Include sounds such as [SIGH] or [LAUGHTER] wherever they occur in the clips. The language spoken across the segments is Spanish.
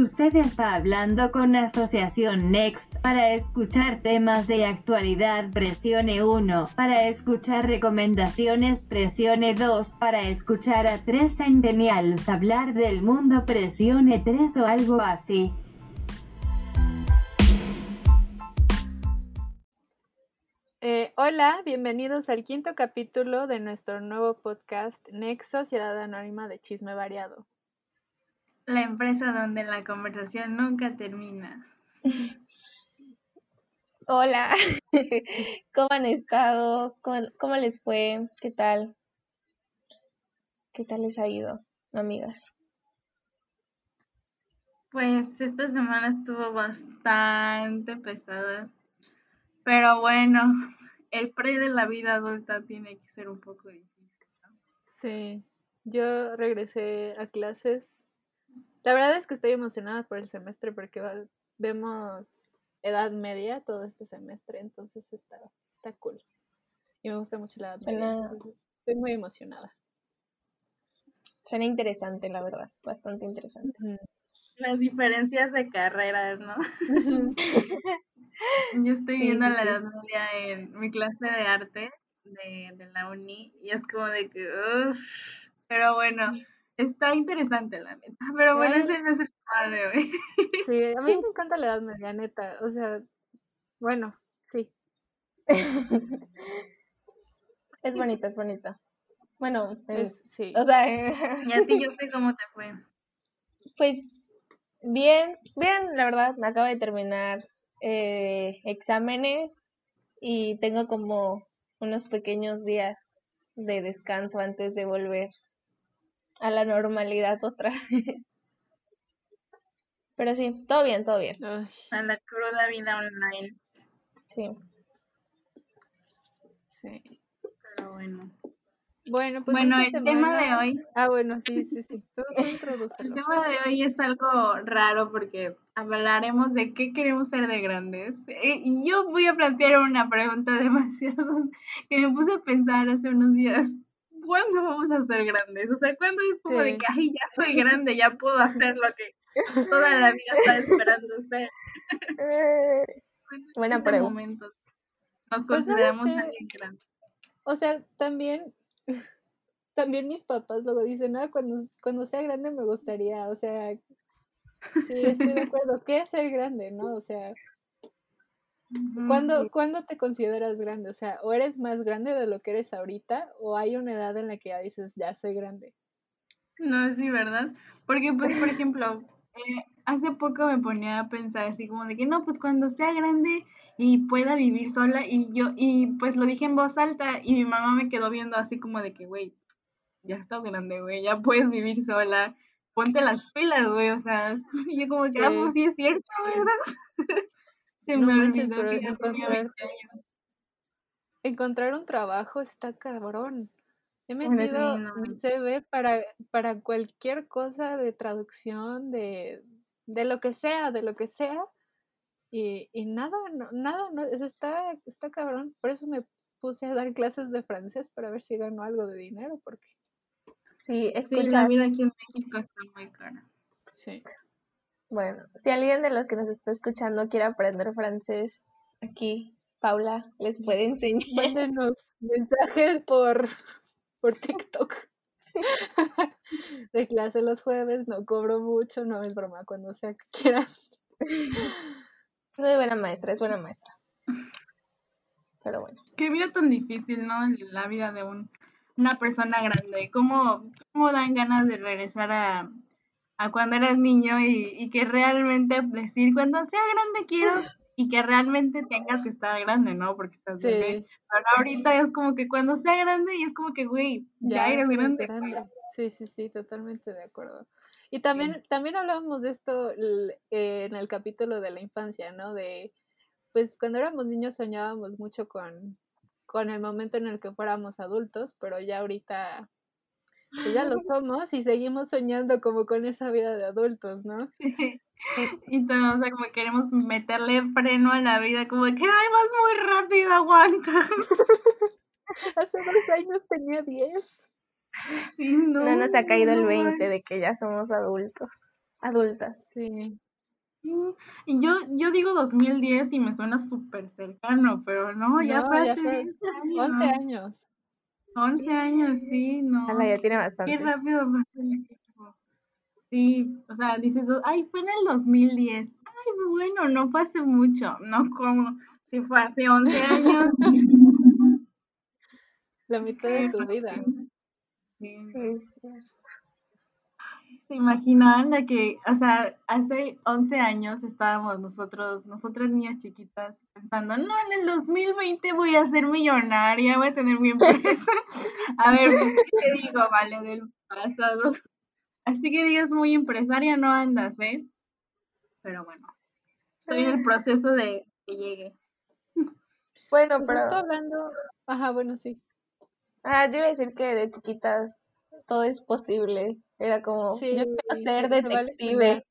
Usted está hablando con Asociación Next. Para escuchar temas de actualidad, presione 1. Para escuchar recomendaciones, presione 2. Para escuchar a tres centennials hablar del mundo, presione 3 o algo así. Eh, hola, bienvenidos al quinto capítulo de nuestro nuevo podcast Next Sociedad Anónima de Chisme Variado. La empresa donde la conversación nunca termina. [LAUGHS] Hola, [LAUGHS] ¿cómo han estado? ¿Cómo, les fue? ¿Qué tal? ¿Qué tal les ha ido, amigas? Pues esta semana estuvo bastante pesada, pero bueno, [LAUGHS] el pre de la vida adulta tiene que ser un poco difícil. ¿no? Sí, yo regresé a clases la verdad es que estoy emocionada por el semestre porque vemos edad media todo este semestre, entonces está, está cool. Y me gusta mucho la edad media. Estoy muy emocionada. Suena interesante, la verdad, bastante interesante. Las diferencias de carreras, ¿no? [LAUGHS] Yo estoy viendo la edad media en mi clase de arte de, de la uni y es como de que, uff, pero bueno, Está interesante la neta, pero bueno, ese no es el tema de hoy. Sí, a mí me [LAUGHS] encanta la edad media, neta, o sea, bueno, sí. [LAUGHS] Es bonita, es bonita. Bueno, eh, sí. o sea... y a ti [LAUGHS] yo sé cómo te fue. Pues bien, bien, la verdad, me acabo de terminar eh, exámenes y tengo como unos pequeños días de descanso antes de volver a la normalidad otra [LAUGHS] vez. Pero sí, todo bien, todo bien. A la cruda vida online. Sí. Sí. Pero bueno. Bueno, pues bueno el tema de hoy. Ah, bueno, sí, sí, sí. el tema de hoy es algo raro porque hablaremos de qué queremos ser de grandes. Eh, y yo voy a plantear una pregunta [LAUGHS] demasiado que me puse a pensar hace unos días. ¿Cuándo vamos a ser grandes? O sea, ¿cuándo es como de que, ay, ya soy [LAUGHS] grande, ya puedo hacer lo que toda la vida estaba esperando ser? Buena [LAUGHS] pregunta. Nos pues, consideramos alguien grande. O sea, también, [LAUGHS] también mis papás luego dicen, ah, cuando, cuando sea grande me gustaría, o sea, sí, estoy de acuerdo, ¿qué es ser grande, no? O sea, ¿Cuándo, ¿Cuándo, te consideras grande? O sea, o eres más grande de lo que eres ahorita, o hay una edad en la que ya dices, ya soy grande. No, sí, ¿verdad? Porque, pues, por ejemplo, eh, hace poco me ponía a pensar así como de que no, pues cuando sea grande y pueda vivir sola, y yo, y pues lo dije en voz alta, y mi mamá me quedó viendo así como de que, güey, ya estás grande, güey, ya puedes vivir sola, ponte las pilas, güey, o sea, [LAUGHS] y yo como que, ah, pues sí es cierto, ¿verdad? [LAUGHS] encontrar, un trabajo está cabrón. He metido un CV para, para cualquier cosa de traducción, de, de lo que sea, de lo que sea. Y, y nada, nada, no, está, está cabrón. Por eso me puse a dar clases de francés para ver si gano algo de dinero, porque... Sí, escucha. la vida aquí en México está muy cara. Sí. Bueno, si alguien de los que nos está escuchando quiere aprender francés, aquí Paula les puede enseñar. Mándenos mensajes por, por TikTok. De clase los jueves, no cobro mucho, no es broma, cuando sea que quieran. Soy buena maestra, es buena maestra. Pero bueno. Qué vida tan difícil, ¿no? La vida de un, una persona grande. ¿Cómo, ¿Cómo dan ganas de regresar a, a cuando eras niño y, que realmente decir, cuando sea grande quiero y que realmente tengas que estar grande, ¿no? Porque estás sí. Pero ahorita es como que cuando sea grande y es como que, güey, ya, eres grande. Sí, sí, sí, totalmente de acuerdo. Y también, también hablábamos de esto en el capítulo de la infancia, ¿no? De, pues cuando éramos niños soñábamos mucho con, con el momento en el que fuéramos adultos, pero ya ahorita pues ya lo [LAUGHS] somos y seguimos soñando como con esa vida de adultos, ¿no? [LAUGHS] o sea, como queremos meterle freno a la vida, como que, ay, vas muy rápido, aguanta. [LAUGHS] Hace dos años tenía 10. no, no nos ha caído el 20 de que ya somos adultos. adulta. Sí. Y yo, yo digo 2010 y me suena súper cercano, pero no, ya No, fue hace fue 10 11 años. Años. 11 años, sí, no. Ala, ya tiene Qué bastante. rápido pasa el tiempo. Sí, o sea, dices, ay, fue en el 2010. Ay, bueno, no fue hace mucho. No, como si fue hace 11 años. [LAUGHS] La mitad de tu vida. Sí. Sí, es cierto. ¿Se imaginan la que, o sea, hace 11 años estábamos nosotros, nosotras niñas chiquitas, pensando, no, en el 2020 voy a ser millonaria, voy a tener mi empresa. [LAUGHS] A ver, pues, ¿qué te digo, vale, del pasado? Así que digas, muy empresaria no andas, ¿eh? Pero bueno, estoy en el proceso de que llegue. Bueno, Pues pero justo hablando. Ajá, bueno, sí. ah, yo iba a decir que de chiquitas todo es posible. Era como, Sí, yo quiero ser se vale detective.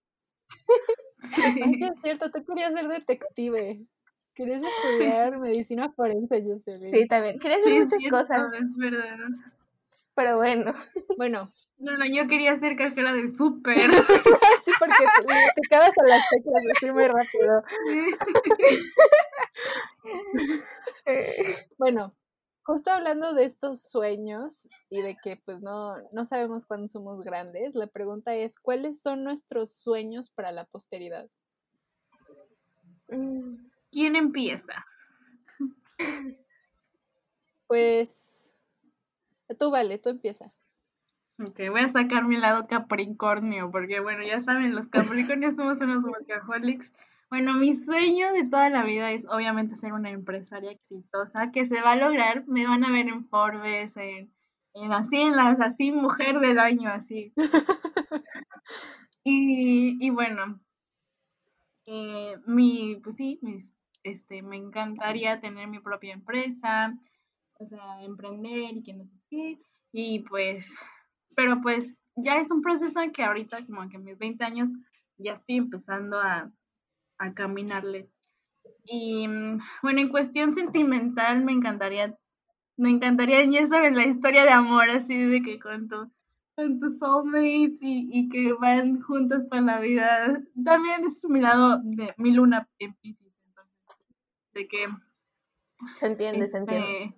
Ay, [LAUGHS] sí [LAUGHS] es cierto, tú querías ser detective. Querías estudiar [LAUGHS] medicina forense, yo sé. Sí, también. Quería hacer Sí, muchas cierto, cosas, Es verdad. pero bueno. Bueno, No, no, yo quería ser cajera de súper. sí, porque te, picabas a las teclas así muy rápido. Eh, Bueno, justo hablando de estos sueños y de que pues no, no sabemos cuándo somos grandes, la pregunta es, ¿cuáles son nuestros sueños para la posteridad? mm, ¿Quién empieza? [LAUGHS] Pues, tú vale, tú empieza. Ok, voy a sacar mi lado capricornio, porque bueno, ya saben, los capricornios somos unos workaholics. Bueno, mi sueño de toda la vida es obviamente ser una empresaria exitosa, que se va a lograr, me van a ver en Forbes, en, en así, en las así, mujer del año, así. [LAUGHS] Y, y bueno, eh, mi, pues sí, mis- este, me encantaría tener mi propia empresa, o sea, emprender y que no sé qué, y pues, pero pues ya es un proceso en que ahorita, como que a mis 20 años, ya estoy empezando a, a caminarle. Y mm, bueno, en cuestión sentimental me encantaría, me encantaría, ya saben, la historia de amor, así de que con tu, con tu soulmate y, y que van juntos para la vida. También es mi lado de mi luna en Pisces, entonces, de que se entiende, se entiende.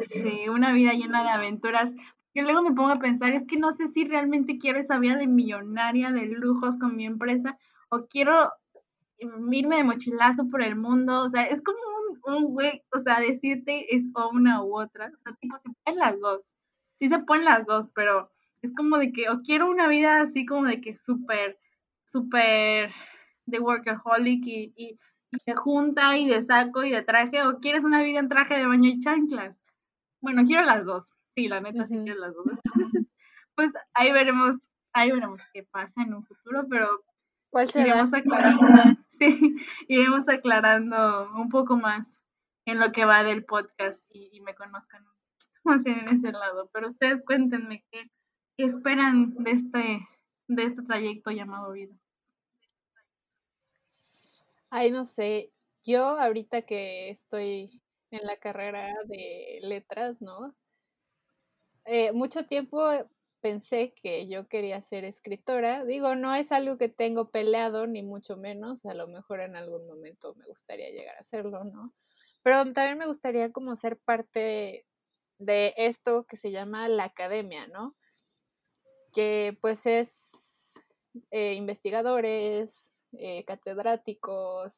este, sí, una vida llena de aventuras. Que luego me pongo a pensar, es que no sé si realmente quiero esa vida de millonaria, de lujos con mi empresa, o quiero irme de mochilazo por el mundo. O sea, es como un, un güey, o sea, decirte es o una u otra. O sea, tipo, se pueden las dos. Sí se pueden las dos, pero es como de que, o quiero una vida así como de que súper, súper de workaholic y, y, y de junta y de saco y de traje, o quieres una vida en traje de baño y chanclas. Bueno, quiero las dos. Sí, la neta sí quiero las dos. Entonces, pues ahí veremos, ahí veremos qué pasa en un futuro, pero ¿Cuál será? iremos aclarando, sí, [LAUGHS] iremos aclarando un poco más en lo que va del podcast y, me conozcan un poquito más en ese lado. Pero ustedes cuéntenme qué, qué esperan de este, de este trayecto llamado vida. Ay, no sé. Yo ahorita que estoy en la carrera de letras, ¿no? Eh, mucho tiempo pensé que yo quería ser escritora. Digo, no es algo que tengo peleado, ni mucho menos. A lo mejor en algún momento me gustaría llegar a hacerlo, ¿no? Pero también me gustaría como ser parte de esto que se llama la academia, ¿no? Que pues es eh, investigadores, eh, catedráticos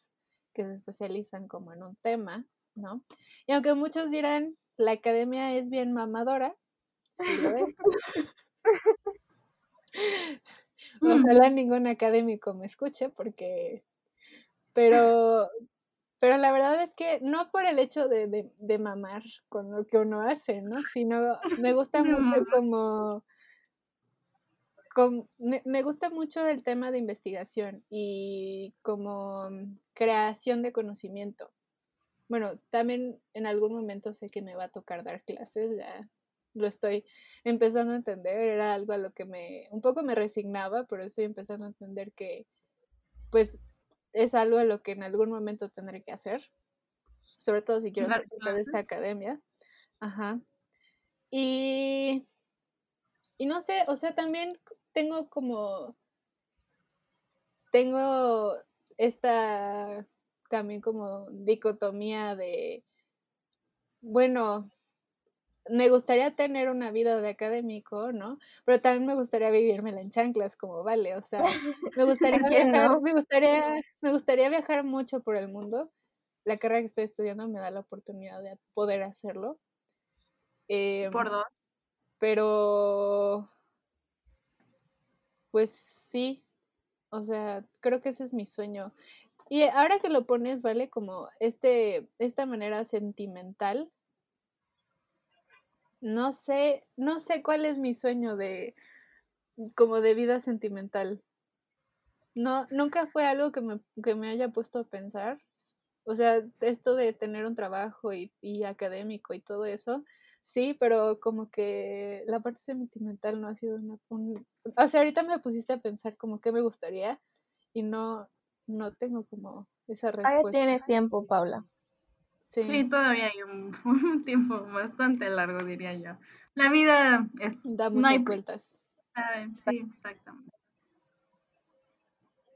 que se especializan como en un tema, ¿no? Y aunque muchos dirán, la academia es bien mamadora, sí lo es. [LAUGHS] Ojalá ningún académico me escuche porque, pero, pero la verdad es que no por el hecho de, de, de mamar con lo que uno hace, ¿no? Sino me gusta [LAUGHS] mucho como, com- me, me gusta mucho el tema de investigación y como creación de conocimiento. Bueno, también en algún momento sé que me va a tocar dar clases, ya lo estoy empezando a entender, era algo a lo que me un poco me resignaba, pero estoy empezando a entender que pues es algo a lo que en algún momento tendré que hacer, sobre todo si quiero ser parte de esta academia. Ajá. Y y no sé, o sea, también tengo como tengo esta también como dicotomía de, bueno, me gustaría tener una vida de académico, ¿no? Pero también me gustaría vivírmela en chanclas, como vale, o sea, me [LAUGHS] gustaría, viajar, me gustaría, me gustaría viajar mucho por el mundo. La carrera que estoy estudiando me da la oportunidad de poder hacerlo. por em, dos. Pero, pues sí, o sea, creo que ese es mi sueño. Y ahora que lo pones, vale, como este, esta manera sentimental, no sé, no sé cuál es mi sueño de como de vida sentimental. No, nunca fue algo que me, que me haya puesto a pensar. O sea, esto de tener un trabajo y, y académico y todo eso, sí, pero como que la parte sentimental no ha sido una... o sea, ahorita me pusiste a pensar como que me gustaría y no, no tengo como esa respuesta. Ahí tienes tiempo, Paula. Sí. todavía hay [LAUGHS] un, tiempo bastante largo, diría yo. La vida es... Da muchas no hay vueltas. Sí, exactamente.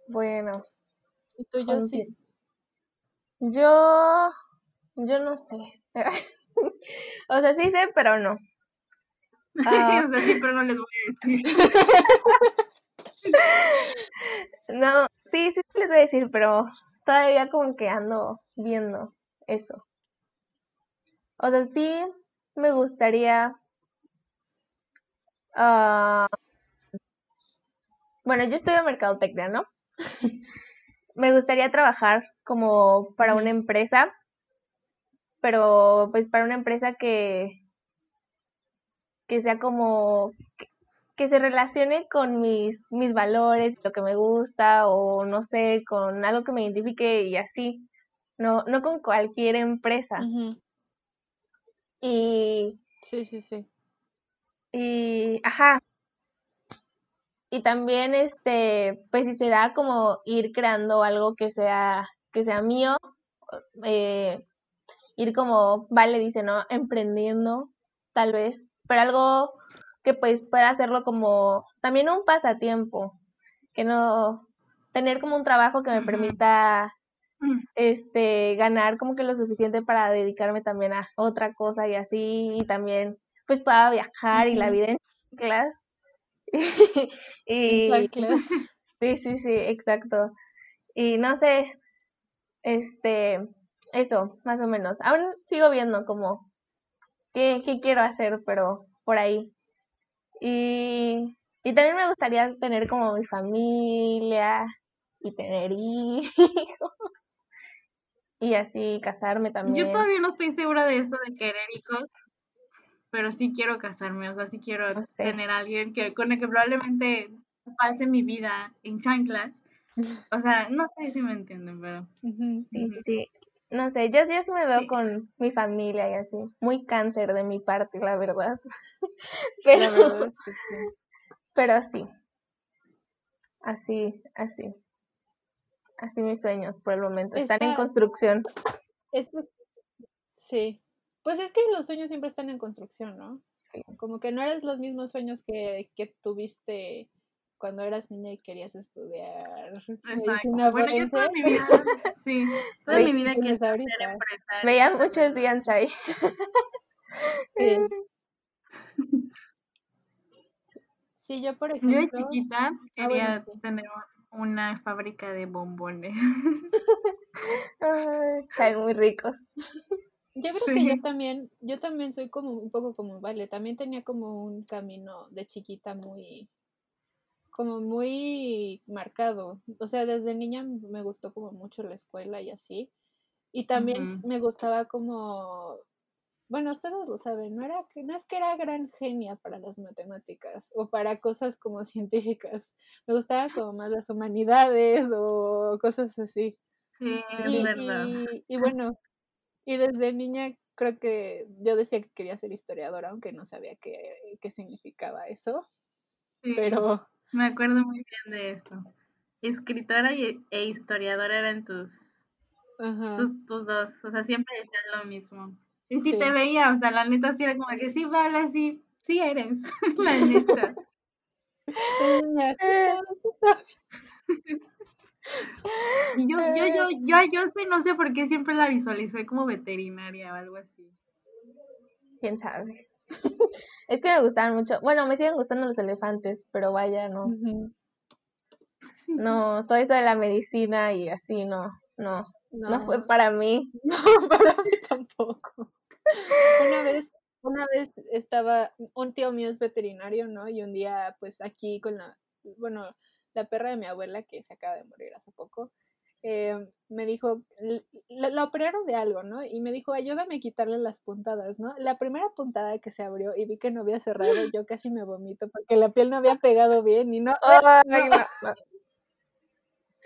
Bueno. ¿Y tú, yo sí? Yo... Yo no sé. [LAUGHS] o sea, sí sé, pero no. Ah. [LAUGHS] o sea, sí, pero no les voy a decir. no, sí, sí les voy a decir, pero todavía como que ando viendo eso. O sea, sí me gustaría... Uh, bueno, yo estudio mercadotecnia, ¿no? [LAUGHS] me gustaría trabajar como para una empresa, pero pues para una empresa que, que sea como que, se relacione con mis, mis valores, lo que me gusta, o no sé, con algo que me identifique y así. No, no con cualquier empresa. Y. Sí, sí, sí. Y. Ajá. Y también, este, pues si se da como ir creando algo que sea, que sea mío, eh, ir como, vale, dice, ¿no? Emprendiendo, tal vez, pero algo que pues pueda hacerlo como también un pasatiempo, que no tener como un trabajo que me permita. Este, ganar como que lo suficiente para dedicarme también a otra cosa y así, y también pues pueda viajar y la vida en clase. [LAUGHS] y, [LAUGHS] sí, sí, sí, exacto. Y no sé, este, eso, más o menos. Aún sigo viendo como qué, qué quiero hacer, pero por ahí. Y, y también me gustaría tener como mi familia y tener [LAUGHS] hijos y así casarme también. Yo todavía no estoy segura de eso de querer hijos, pero sí quiero casarme, o sea, sí quiero tener a alguien que, con el que probablemente pase mi vida en chanclas. [LAUGHS] O sea, no sé si me entienden, pero... Sí, sí, sí. No sé, yo, sí me veo con mi familia y así. Muy cáncer de mi parte, la verdad. [LAUGHS] pero, [LAUGHS] pero sí. Así, así así mis sueños por el momento. Están en construcción. sí. Pues es que los sueños siempre están en construcción, ¿no? Como que no eres los mismos sueños que, que tuviste cuando eras niña y querías estudiar. Exacto. Bueno, yo toda mi vida, [LAUGHS] sí, toda mi vida quería ser empresaria. Veía muchos días ahí. Sí. [LAUGHS] sí, yo por ejemplo. Yo de chiquita ah, quería tener una fábrica de bombones. [LAUGHS] Ay, muy ricos. Yo creo que yo también, yo también soy como un poco como Vale, también tenía como un camino de chiquita muy, como muy marcado. O sea, desde niña me gustó como mucho la escuela y así. Y también me gustaba como bueno, ustedes lo saben, no, era, no es que era gran genia para las matemáticas o para cosas como [LAUGHS] científicas. Me gustaba como más las humanidades o cosas así. Sí, es verdad. Y, [LAUGHS] bueno, y desde niña creo que yo decía que quería ser historiadora, aunque no sabía qué, qué significaba eso. pero... Me acuerdo muy bien de eso. Escritora y, e historiadora eran tus, tus, tus dos, o sea, siempre decían lo mismo. Y si te veía, o sea, la neta sí era como que sí, vale, sí, sí eres, [LAUGHS] la neta. Y yo, yo, yo, yo, yo sé, no sé por qué siempre la visualicé como veterinaria o algo así. quién sabe. [LAUGHS] es que me gustaban mucho. Bueno, me siguen gustando los elefantes, pero vaya, no. No, [LAUGHS] todo eso de la medicina y así, no, no. No fue No, para mí. no, para mí tampoco. Una vez, una vez estaba, un tío mío es veterinario, ¿no? Y un día, pues aquí con la, bueno, la perra de mi abuela, que se acaba de morir hace poco, eh, me dijo, la, la operaron de algo, ¿no? Y me dijo, ayúdame a quitarle las puntadas, ¿no? La primera puntada que se abrió y vi que no había cerrado, [LAUGHS] yo casi me vomito porque la piel no había pegado bien y no, Ay, [LAUGHS] no, no.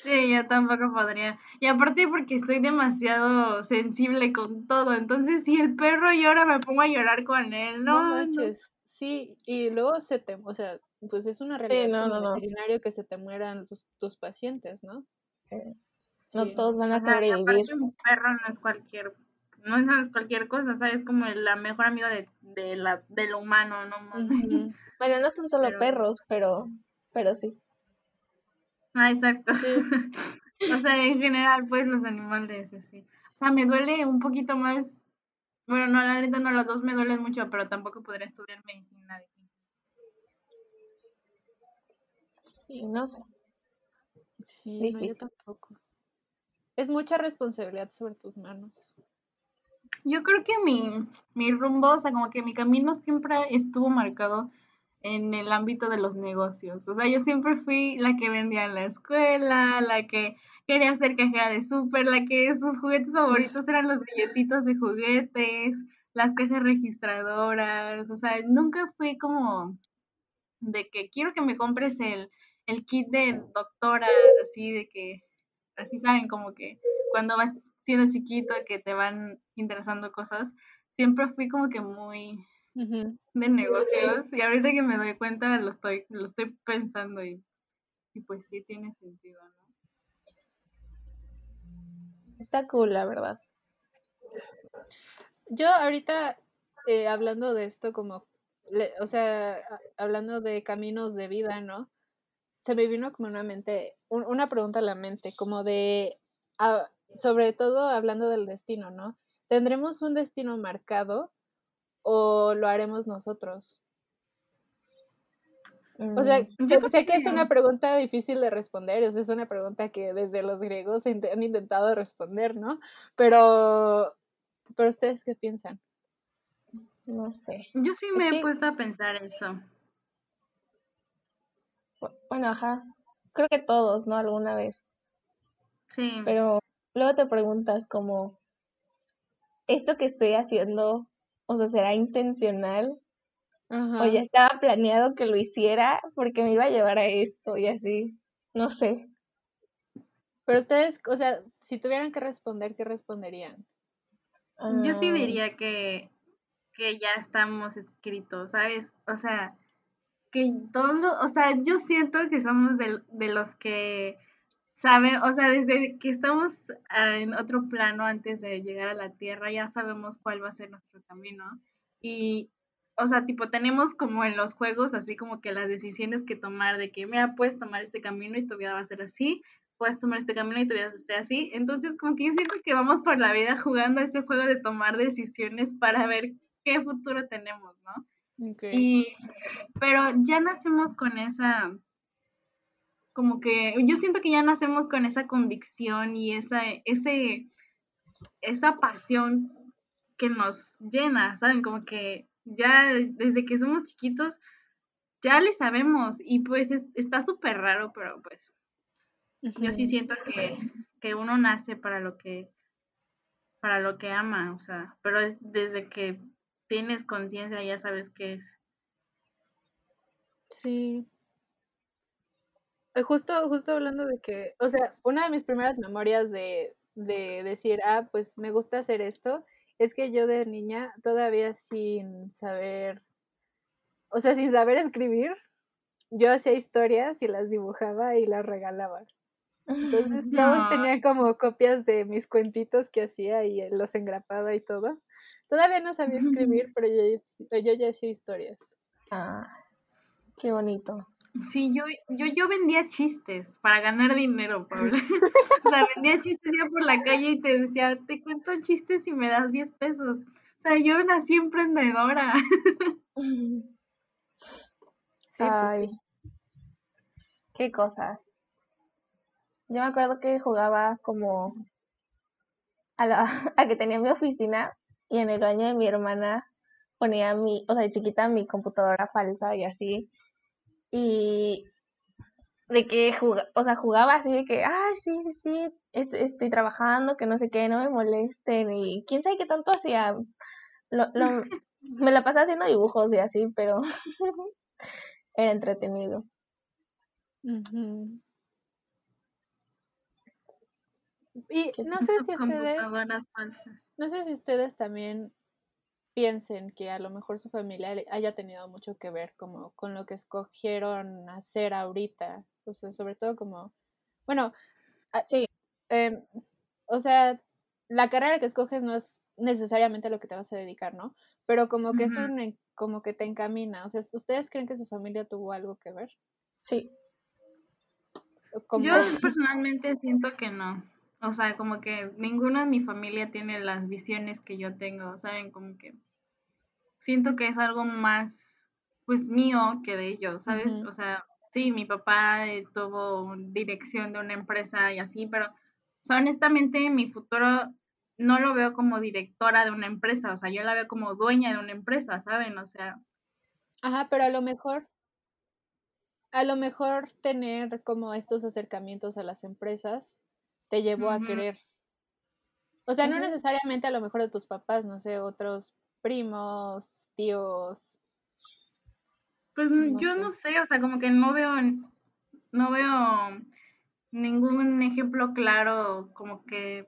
Sí, yo tampoco podría. Y aparte porque estoy demasiado sensible con todo. Entonces, si el perro llora, me pongo a llorar con él. No No, no. manches, sí, y luego se te, o sea, pues es una realidad no, como no, no. veterinario que se te mueran tus, tus pacientes, ¿no? No Sí. todos van a Ajá, y sobrevivir. aparte mi perro no es cualquier, no es- cualquier cosa, ¿sabes? Es como la mejor amigo de, de la, de lo humano, no. Ujú, Bueno, no son solo Pero- perros, pero, pero sí. Ah, exacto. Sí. [LAUGHS] O sea, en general, pues los animales, así. O sea, me duele un poquito más. Bueno, no, la neta no, los dos me duelen mucho, pero tampoco podría estudiar medicina. de Sí, no sé. Sí, no, yo tampoco. Es mucha responsabilidad sobre tus manos. Yo creo que mi, mi rumbo, o sea, como que mi camino siempre estuvo marcado en el ámbito de los negocios. O sea, yo siempre fui la que vendía en la escuela, la que quería ser cajera de súper, la que sus juguetes favoritos eran los billetitos de juguetes, las cajas registradoras. O sea, nunca fui como de que quiero que me compres el, el kit de doctora, así de que, así saben, como que cuando vas siendo chiquito que te van interesando cosas, siempre fui como que muy De negocios y ahorita que me doy cuenta lo estoy, lo estoy pensando y, y pues sí tiene sentido, ¿no? Está cool, la verdad. Yo ahorita, eh, hablando de esto, como, le- o sea, hablando de caminos de vida, ¿no? Se me vino como una mente, un- una pregunta a la mente, como de, ah, sobre todo hablando del destino, ¿no? ¿Tendremos un destino marcado o lo haremos nosotros? O sea, Mm, Yo sé, que es una pregunta difícil de responder, o sea, es una pregunta que desde los griegos han intentado responder, ¿no? Pero, pero ustedes qué piensan? no sé. Yo sí Es me he que- puesto a pensar eso. Bu- Bueno, ajá. Creo que todos, ¿no? Alguna vez. Sí. Pero luego te preguntas como, ¿esto que estoy haciendo, o sea, será intencional? O ya estaba planeado que lo hiciera porque me iba a llevar a esto y así. No sé. Pero ustedes, o sea, si tuvieran que responder, ¿qué responderían? Yo sí Ah, diría que, que ya estamos escritos, ¿sabes? O sea, que todos los, o sea, yo siento que somos del- de, los que saben, o sea, desde que estamos ah, en otro plano antes de llegar a la Tierra, ya sabemos cuál va a ser nuestro camino. Y, o sea, tipo, tenemos como en los juegos, así como que las decisiones que tomar de que, mira, puedes tomar este camino y tu vida va a ser así, puedes tomar este camino y tu vida va a ser así. Entonces, como que yo siento que vamos por la vida jugando ese juego de tomar decisiones para ver qué futuro tenemos, ¿no? Y, pero ya nacemos con esa, como que, yo siento que ya nacemos con esa convicción y esa, ese, esa pasión que nos llena, ¿saben? Como que ya desde que somos chiquitos, ya le sabemos y pues es- está súper raro, pero pues yo sí siento que, que uno nace para lo que, para lo que ama, o sea, pero es desde que tienes conciencia ya sabes qué es. Sí. Eh, Justo, justo hablando de que, o sea, una de mis primeras memorias de, de decir, ah, pues me gusta hacer esto, es que yo de niña, todavía sin saber, o sea, sin saber escribir, yo hacía historias y las dibujaba y las regalaba. Entonces [LAUGHS] todos tenían como copias de mis cuentitos que hacía y eh, los engrapaba y todo. Todavía no sabía [LAUGHS] escribir, pero yo, yo ya hacía historias. Ah, qué bonito. Sí, yo, yo, yo vendía chistes para ganar dinero, Paula. [LAUGHS] o sea, vendía chistes ya por la calle y te decía, te cuento chistes y me das 10 pesos. O sea, yo nací emprendedora. Sí, pues Ay, sí. qué cosas. Yo me acuerdo que jugaba como a, la, [LAUGHS] a que tenía mi oficina y en el baño de mi hermana ponía mi, o sea, de chiquita mi computadora falsa y así. Y de que jugaba, o sea, jugaba así de que, ay, sí, sí, sí, est- estoy trabajando, que no sé qué, no me molesten y quién sabe qué tanto hacía. Lo, lo, [LAUGHS] me la pasaba haciendo dibujos y así, pero [LAUGHS] era entretenido. Y ¿Qué no sé si ustedes, no sé si ustedes también piensen que a lo mejor su familia haya tenido mucho que ver como con lo que escogieron hacer ahorita. O sea, sobre todo como, bueno, Sí, em, o sea, la carrera que escoges no es necesariamente a lo que te vas a dedicar, ¿no? Pero como que es un, como que te encamina. O sea, ¿ustedes creen que su familia tuvo algo que ver? sí. Como, Yo personalmente siento que no. O sea, como que ninguno de mi familia tiene las visiones que yo tengo, ¿saben? Como que siento que es algo más, pues mío que de ellos, ¿sabes? O sea, sí, mi papá eh, tuvo dirección de una empresa y así, pero o sea, honestamente mi futuro no lo veo como directora de una empresa, o sea, yo la veo como dueña de una empresa, ¿saben? O sea, ajá, pero a lo mejor A lo mejor tener como estos acercamientos a las empresas te llevó a querer. O sea, no necesariamente a lo mejor de tus papás, no sé, otros primos, tíos, Pues no yo sé. no sé, o sea, como que no veo, no veo ningún ejemplo claro como que,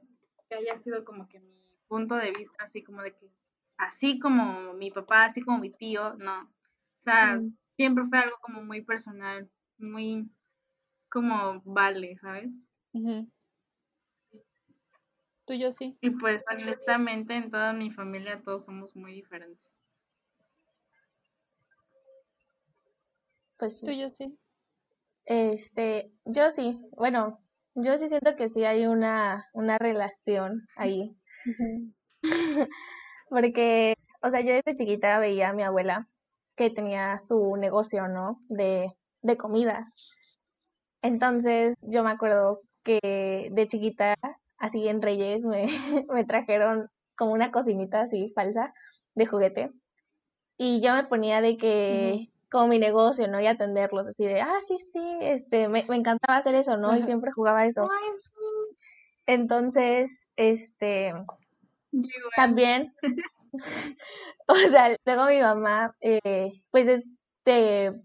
que haya sido como que mi punto de vista, así como de que, así como mi papá, así como mi tío, no. O sea, Mm, siempre fue algo como muy personal, muy como vale, ¿sabes? Yo sí. Y pues honestamente en toda mi familia todos somos muy diferentes. Pues Tú sí. yo sí. Este, yo sí, bueno, yo sí siento que sí hay una, una relación ahí. [LAUGHS] [LAUGHS] Porque, o sea, yo desde chiquita veía a mi abuela que tenía su negocio, ¿no? De, de comidas. Entonces, yo me acuerdo que de chiquita, así en Reyes, me, [LAUGHS] me trajeron como una cocinita así falsa de juguete. Y yo me ponía de que, Ujú. como mi negocio, ¿no? Y atenderlos, así de, ah, sí, sí, este, me, me encantaba hacer eso, ¿no? Y siempre jugaba eso. Entonces, este, también, [LAUGHS] o sea, luego mi mamá, eh, pues es, de-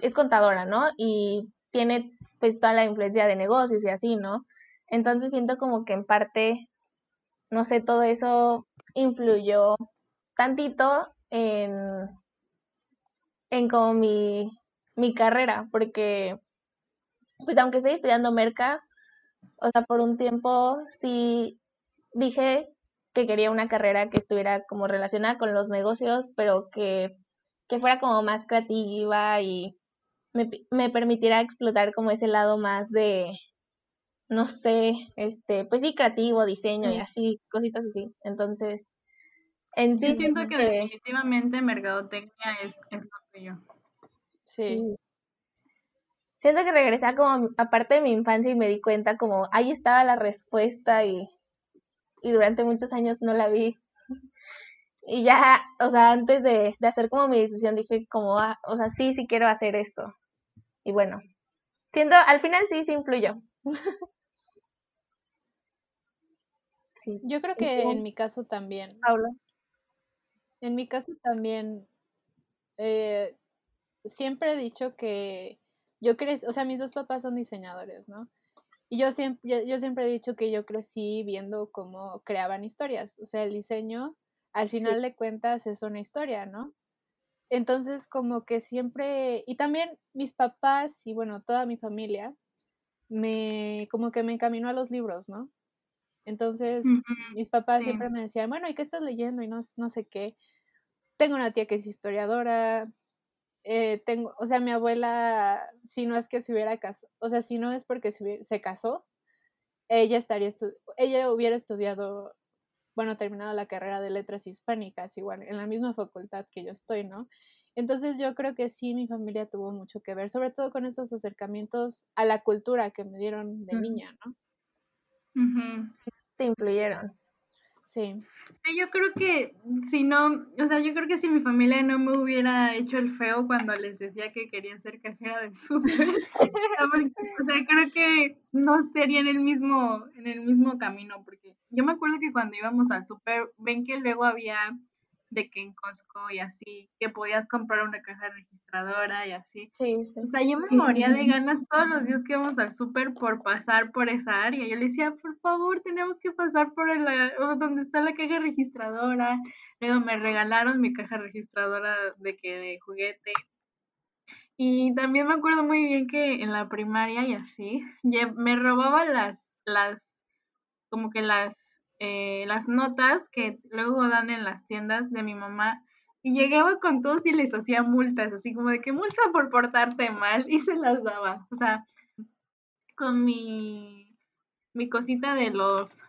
es contadora, ¿no? Y tiene pues toda la influencia de negocios y así, ¿no? Entonces siento como que en parte, no sé, todo eso influyó tantito en, en como mi, mi carrera, porque pues aunque estoy estudiando merca, o sea, por un tiempo sí dije que quería una carrera que estuviera como relacionada con los negocios, pero que, que fuera como más creativa y me, me permitiera explotar como ese lado más de, no sé, este, pues sí, creativo, diseño y así, cositas así. Entonces, en Yo sí siento siento que que definitivamente mercadotecnia es, es lo tuyo. Sí. sí. Siento que regresé a como a mi- a parte de mi infancia y me di cuenta como ahí estaba la respuesta y, y durante muchos años no la vi. [LAUGHS] Y ya, o sea, antes de, de hacer como mi decisión dije como, ah, o sea, sí, sí quiero hacer esto. Y bueno, siento, al final sí, sí influyó. [LAUGHS] Sí, Yo creo que en mi caso también. Paula. En mi caso también. eh, siempre he dicho que yo crecí, o sea, mis dos papás son diseñadores, ¿no? Y yo siempre, yo, siempre he dicho que yo crecí viendo cómo creaban historias. O sea, el diseño, al Sí, final de cuentas, es una historia, ¿no? Entonces, como que siempre, y también mis papás y bueno, toda mi familia, me, como que me encaminó a los libros, ¿no? Entonces, mis papás Sí. siempre me decían, bueno, ¿y qué estás leyendo? Y no, no sé qué. Tengo una tía que es historiadora, eh, tengo, o sea, mi abuela, si no es que se hubiera casado, o sea, si no es porque se, se casó, ella estaría, ella hubiera estudiado, bueno, terminado la carrera de letras hispánicas, igual, en la misma facultad que yo estoy, ¿no? Entonces yo creo que sí, mi familia tuvo mucho que ver, sobre todo con estos acercamientos a la cultura que me dieron de niña, ¿no? Te influyeron. Sí. Sí, yo creo que si no, o sea, yo creo que si mi familia no me hubiera hecho el feo cuando les decía que quería ser cajera de súper, [LAUGHS] o sea, creo que no estaría en el mismo, en el mismo camino, porque yo me acuerdo que cuando íbamos al súper, ven que luego había de que en Costco y así, que podías comprar una caja registradora y así. Sí, sí. O sea, yo me moría de ganas todos los días que íbamos al súper por pasar por esa área. Yo le decía, por favor, tenemos que pasar por el, donde está la caja registradora. Luego me regalaron mi caja registradora de que de juguete. Y también me acuerdo muy bien que en la primaria y así, me robaba las, las, como que las eh, las notas que luego dan en las tiendas de mi mamá y llegaba con todos y les hacía multas, así como de que multa por portarte mal y se las daba. O sea, con mi, mi cosita de los,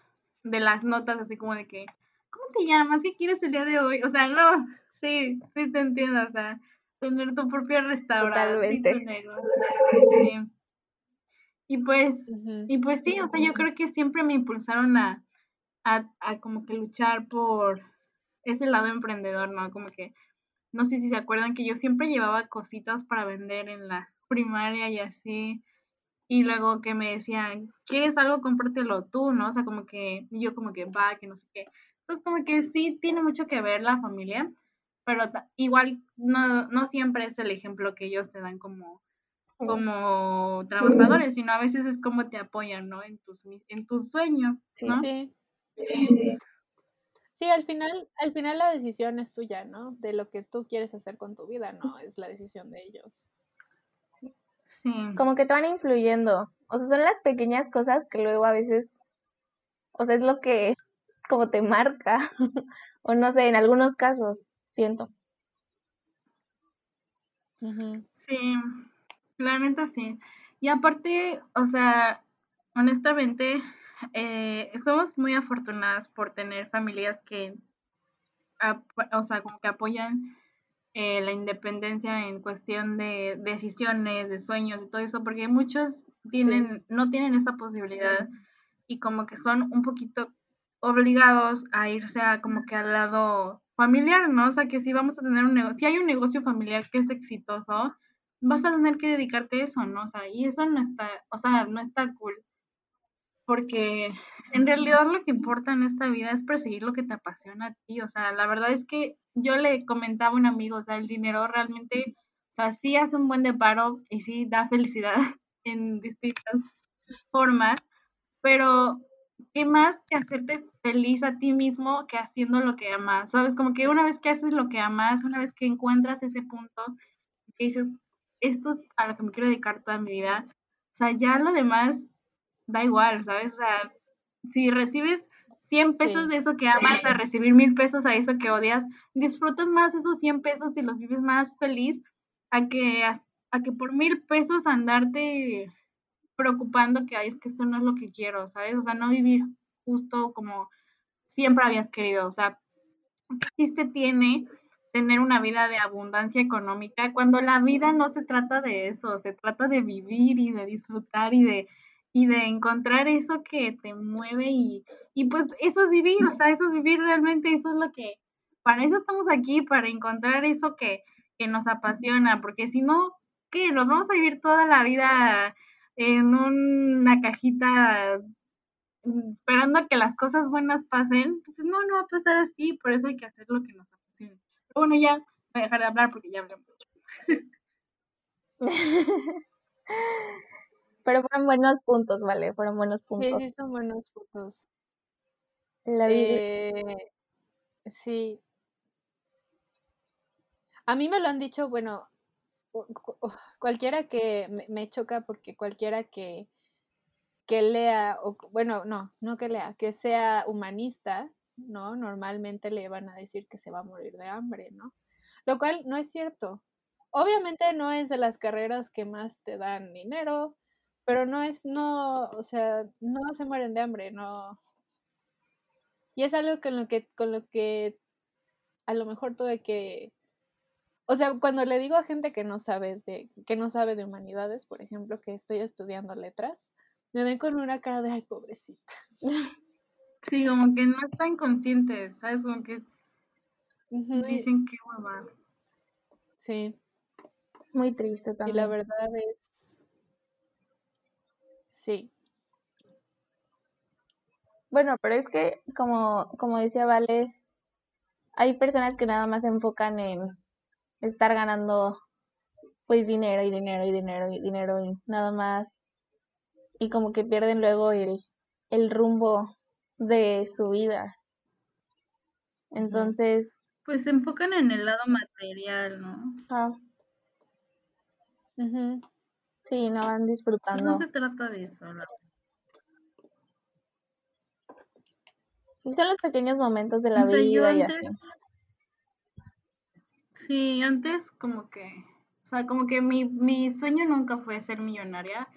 de las notas, así como de que, ¿cómo te llamas? ¿Qué quieres el día de hoy? O sea, no, sí, sí te entiendo, o sea, tener tu propio restaurante. Sí. Y pues, y pues sí, o sea, yo creo que siempre me impulsaron a, a, como que luchar por ese lado emprendedor, ¿no? Como que, no sé si se acuerdan que yo siempre llevaba cositas para vender en la primaria y así. Y luego que me decían, ¿quieres algo? Cómpratelo tú, ¿no? O sea, como que yo como que va, que no sé qué. Entonces, como que sí tiene mucho que ver la familia, pero igual no, no siempre es el ejemplo que ellos te dan como, como trabajadores, sino a veces es como te apoyan, ¿no? En tus, en tus sueños, ¿no? Sí, Sí, al final, al final la decisión es tuya, ¿no? De lo que tú quieres hacer con tu vida, no es la decisión de ellos. Sí. Como que te van influyendo. O sea, son las pequeñas cosas que luego a veces, o sea, es lo que como te marca. [LAUGHS] o no sé, en algunos casos, siento. Sí, claramente sí. Y aparte, o sea, honestamente, eh, somos muy afortunadas por tener familias que, o sea, como que apoyan eh, la independencia en cuestión de decisiones, de sueños y todo eso, porque muchos tienen, no tienen esa posibilidad y como que son un poquito obligados a irse a como que al lado familiar, ¿no? O sea, que si vamos a tener un negocio, si hay un negocio familiar que es exitoso, vas a tener que dedicarte a eso, ¿no? O sea, y eso no está, o sea, no está cool porque en realidad lo que importa en esta vida es perseguir lo que te apasiona a ti, o sea, la verdad es que yo le comentaba a un amigo, o sea, el dinero realmente, o sea, sí hace un buen de paro y sí da felicidad [LAUGHS] en distintas formas, pero ¿qué más que hacerte feliz a ti mismo que haciendo lo que amas? ¿Sabes? Como que una vez que haces lo que amas, una vez que encuentras ese punto, que dices, esto es a lo que me quiero dedicar toda mi vida, o sea, ya lo demás da igual, ¿sabes? O sea, si recibes 100 pesos de eso que amas a recibir mil pesos a eso que odias, disfrutas más esos 100 pesos y los vives más feliz a que, a, que por mil pesos andarte preocupando que, ay, es que esto no es lo que quiero, ¿sabes? O sea, no vivir justo como siempre habías querido, o sea, ¿qué chiste tiene tener una vida de abundancia económica cuando la vida no se trata de eso, se trata de vivir y de disfrutar y de y de encontrar eso que te mueve y, y pues eso es vivir, o sea, eso es vivir realmente, eso es lo que, para eso estamos aquí, para encontrar eso que, que nos apasiona, porque si no, ¿qué? Nos vamos a vivir toda la vida en una cajita mm, esperando a que las cosas buenas pasen, pues no, no va a pasar así, por eso hay que hacer lo que nos apasiona. Pero bueno, ya voy a dejar de hablar porque ya hablé mucho. [LAUGHS] Pero fueron buenos puntos, vale, fueron buenos puntos. Sí, sí, son buenos puntos. La eh, sí. A mí me lo han dicho, bueno, cualquiera que me, choca porque cualquiera que, que lea, o bueno, no, no que lea, que sea humanista, ¿no? Normalmente le van a decir que se va a morir de hambre, ¿no? Lo cual no es cierto. obviamente no es de las carreras que más te dan dinero, pero no es, no, o sea, no se mueren de hambre, no. Y es algo con lo que, con lo que a lo mejor tuve que, o sea, cuando le digo a gente que no sabe de, que no sabe de humanidades, por ejemplo, que estoy estudiando letras, me ven con una cara de ay pobrecita. [LAUGHS] Sí, como que no están conscientes, ¿sabes? Como que dicen que hueva. Sí. Muy triste también. Y la verdad es. Sí. Bueno, pero es que, como, como decía Vale, hay personas que nada más se enfocan en estar ganando pues dinero y dinero y dinero y dinero y nada más. Y como que pierden luego el, el rumbo de su vida. Entonces... Pues se enfocan en el lado material, ¿no? Ah. Sí, no van disfrutando. No se trata de eso, ¿no? Sí, son los pequeños momentos de la vida y así. Sí, antes como que, o sea, como que mi, mi sueño nunca fue ser millonaria.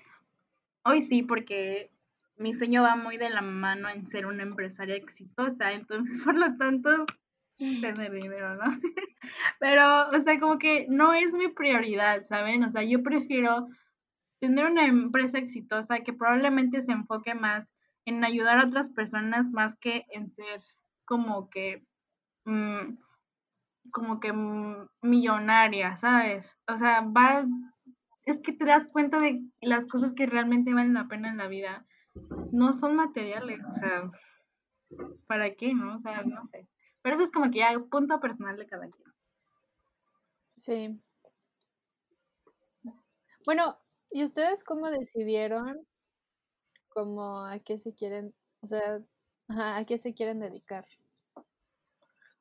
Hoy sí, porque mi sueño va muy de la mano en ser una empresaria exitosa, entonces [LAUGHS] por lo tanto tener dinero, ¿no? [LAUGHS] Pero, o sea, como que no es mi prioridad, ¿saben? O sea, yo prefiero tener una empresa exitosa que probablemente se enfoque más en ayudar a otras personas más que en ser como que mm, como que millonaria, ¿sabes? O sea, va es que te das cuenta de las cosas que realmente valen la pena en la vida no son materiales, o sea, ¿para qué, no? O sea, no sé. Pero eso es como que ya punto personal de cada quien. Sí. Bueno, ¿y ustedes cómo decidieron como a qué se quieren, o sea, a qué se quieren dedicar?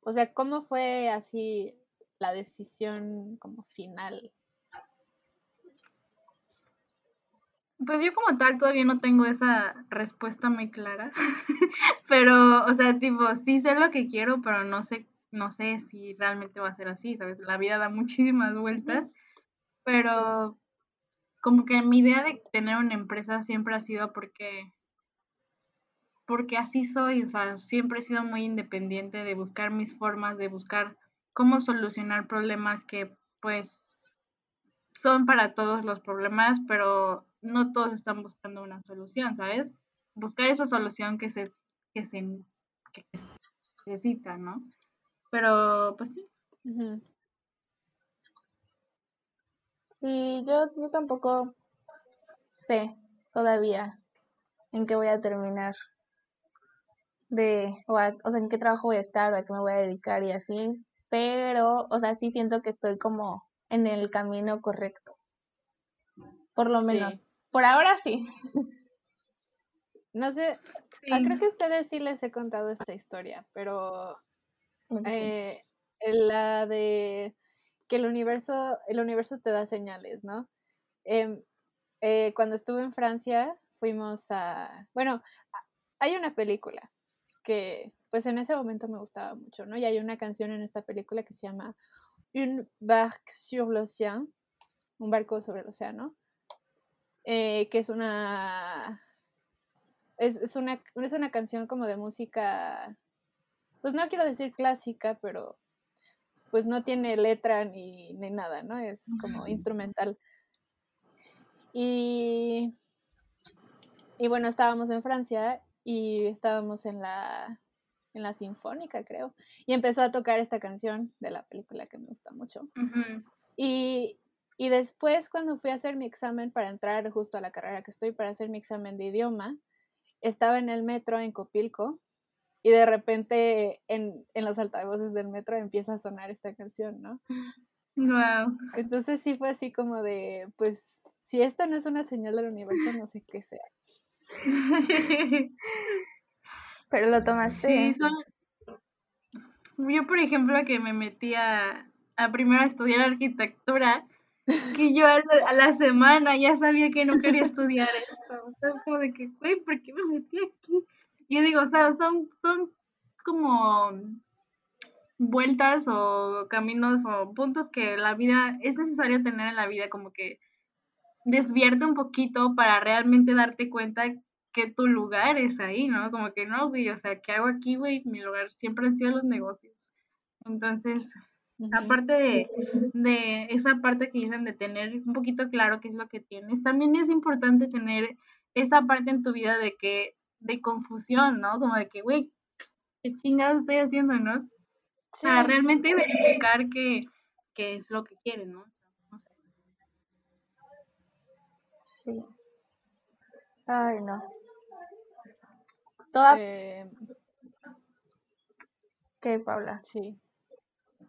O sea, ¿cómo fue así la decisión como final? Pues yo como tal todavía no tengo esa respuesta muy clara, [LAUGHS] pero, o sea, tipo, sí sé lo que quiero, pero no sé, no sé si realmente va a ser así, ¿sabes? La vida da muchísimas vueltas, pero como que mi idea de tener una empresa siempre ha sido porque, porque así soy, o sea, siempre he sido muy independiente de buscar mis formas, de buscar cómo solucionar problemas que, pues, son para todos los problemas, pero no todos están buscando una solución, ¿sabes? Buscar esa solución que se, que se, necesita, ¿no? Pero, pues sí. Sí, yo, yo tampoco sé todavía en qué voy a terminar de, o, o sea, en qué trabajo voy a estar, o a qué me voy a dedicar y así, pero, o sea, sí siento que estoy como en el camino correcto. Por lo menos. Por ahora sí. [LAUGHS] No sé, ah, creo que a ustedes sí les he contado esta historia, pero eh, la de que el universo, el universo te da señales, ¿no? Em, eh, cuando estuve en Francia, fuimos a, bueno, hay una película que pues en ese momento me gustaba mucho, ¿no? Y hay una canción en esta película que se llama Un barque sur l'océan, un barco sobre el océano. Eh, que es una, es, una, es una canción como de música, pues no quiero decir clásica, pero pues no tiene letra ni, ni nada, ¿no? Es como instrumental. Y, y bueno, estábamos en Francia y estábamos en la, en la sinfónica, creo, y empezó a tocar esta canción de la película que me gusta mucho. Y y después, cuando fui a hacer mi examen para entrar justo a la carrera que estoy, para hacer mi examen de idioma, estaba en el metro en Copilco y de repente en, en los altavoces del metro empieza a sonar esta canción, ¿no? [LAUGHS] Wow. Entonces sí fue así como de, pues, si esta no es una señal del universo, no sé qué sea. [LAUGHS] Pero lo tomaste. Sí, Yo, por ejemplo, que me metí a, a primero a estudiar arquitectura, que yo a la, semana ya sabía que no quería estudiar esto. O como de que, güey, ¿por qué me metí aquí? Y yo digo, o sea, son, son como vueltas o caminos o puntos que la vida es necesario tener en la vida como que desviarte un poquito para realmente darte cuenta que tu lugar es ahí, ¿no? Como que no, güey, o sea, ¿qué hago aquí, güey? Mi lugar siempre han sido los negocios. Entonces, aparte de, de, esa parte que dicen de tener un poquito claro qué es lo que tienes, también es importante tener esa parte en tu vida de que, de confusión, ¿no? Como de que, güey, ¿qué chingados estoy haciendo, no? Para realmente verificar que, es lo que quieres, ¿no? Sí. Ay, no. Toda... Eh, ¿Qué, Paula? Sí.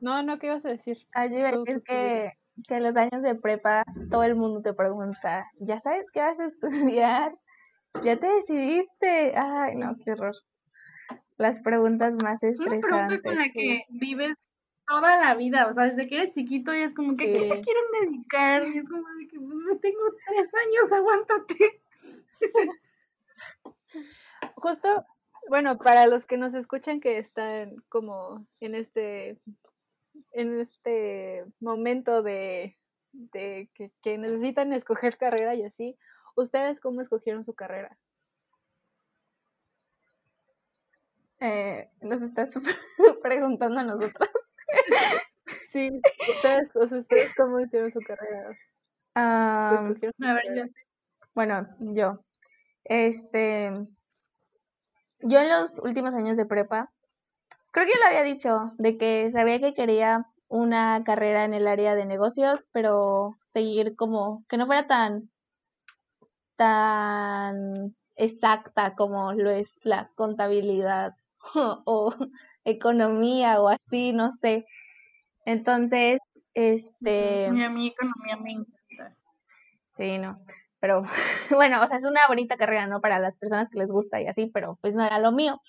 No, no, ¿qué ibas a decir? Ah, yo iba a decir que, que en los años de prepa todo el mundo te pregunta, ¿ya sabes qué vas a estudiar? ¿Ya te decidiste? Ay, no, qué horror. Las preguntas más estresantes. Una pregunta con la que vives toda la vida, o sea, desde que eres chiquito y es como que, ¿qué se quieren dedicar? Y es como de que, pues, no tengo tres años, aguántate. [LAUGHS] Justo, bueno, para los que nos escuchan que están como en este en este momento de, de que, necesitan escoger carrera y así, ¿ustedes cómo escogieron su carrera? Eh, ¿Nos estás [LAUGHS] preguntando a nosotros? [LAUGHS] sí, ustedes, ustedes cómo hicieron su carrera. a ver, Bueno, yo. Este. Yo en los últimos años de prepa creo que lo había dicho, de que sabía que quería una carrera en el área de negocios, pero seguir como que no fuera tan tan exacta como lo es la contabilidad [LAUGHS] o, economía o así, no sé. Entonces, este... a mí economía me encanta. Sí, no. Pero [LAUGHS] bueno, o sea, es una bonita carrera, ¿no? Para las personas que les gusta y así, pero pues no era lo mío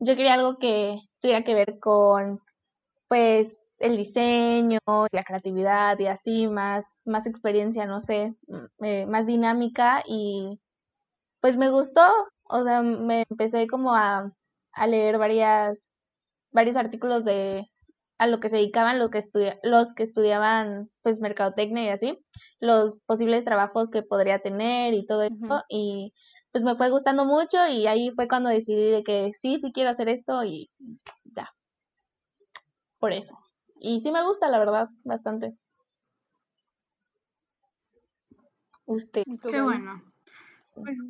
yo quería algo que tuviera que ver con, pues, el diseño, la creatividad y así, más, más experiencia, no sé, mm, eh, más dinámica y pues me gustó, o sea, me empecé como a, a leer varias, varios artículos de a lo que se dedicaban los que, estudia, los que estudiaban pues mercadotecnia y así, los posibles trabajos que podría tener y todo eso, y pues me fue gustando mucho y ahí fue cuando decidí de que sí, sí quiero hacer esto y ya. Por eso. Y sí me gusta, la verdad, bastante. Usted. Qué bueno. Pues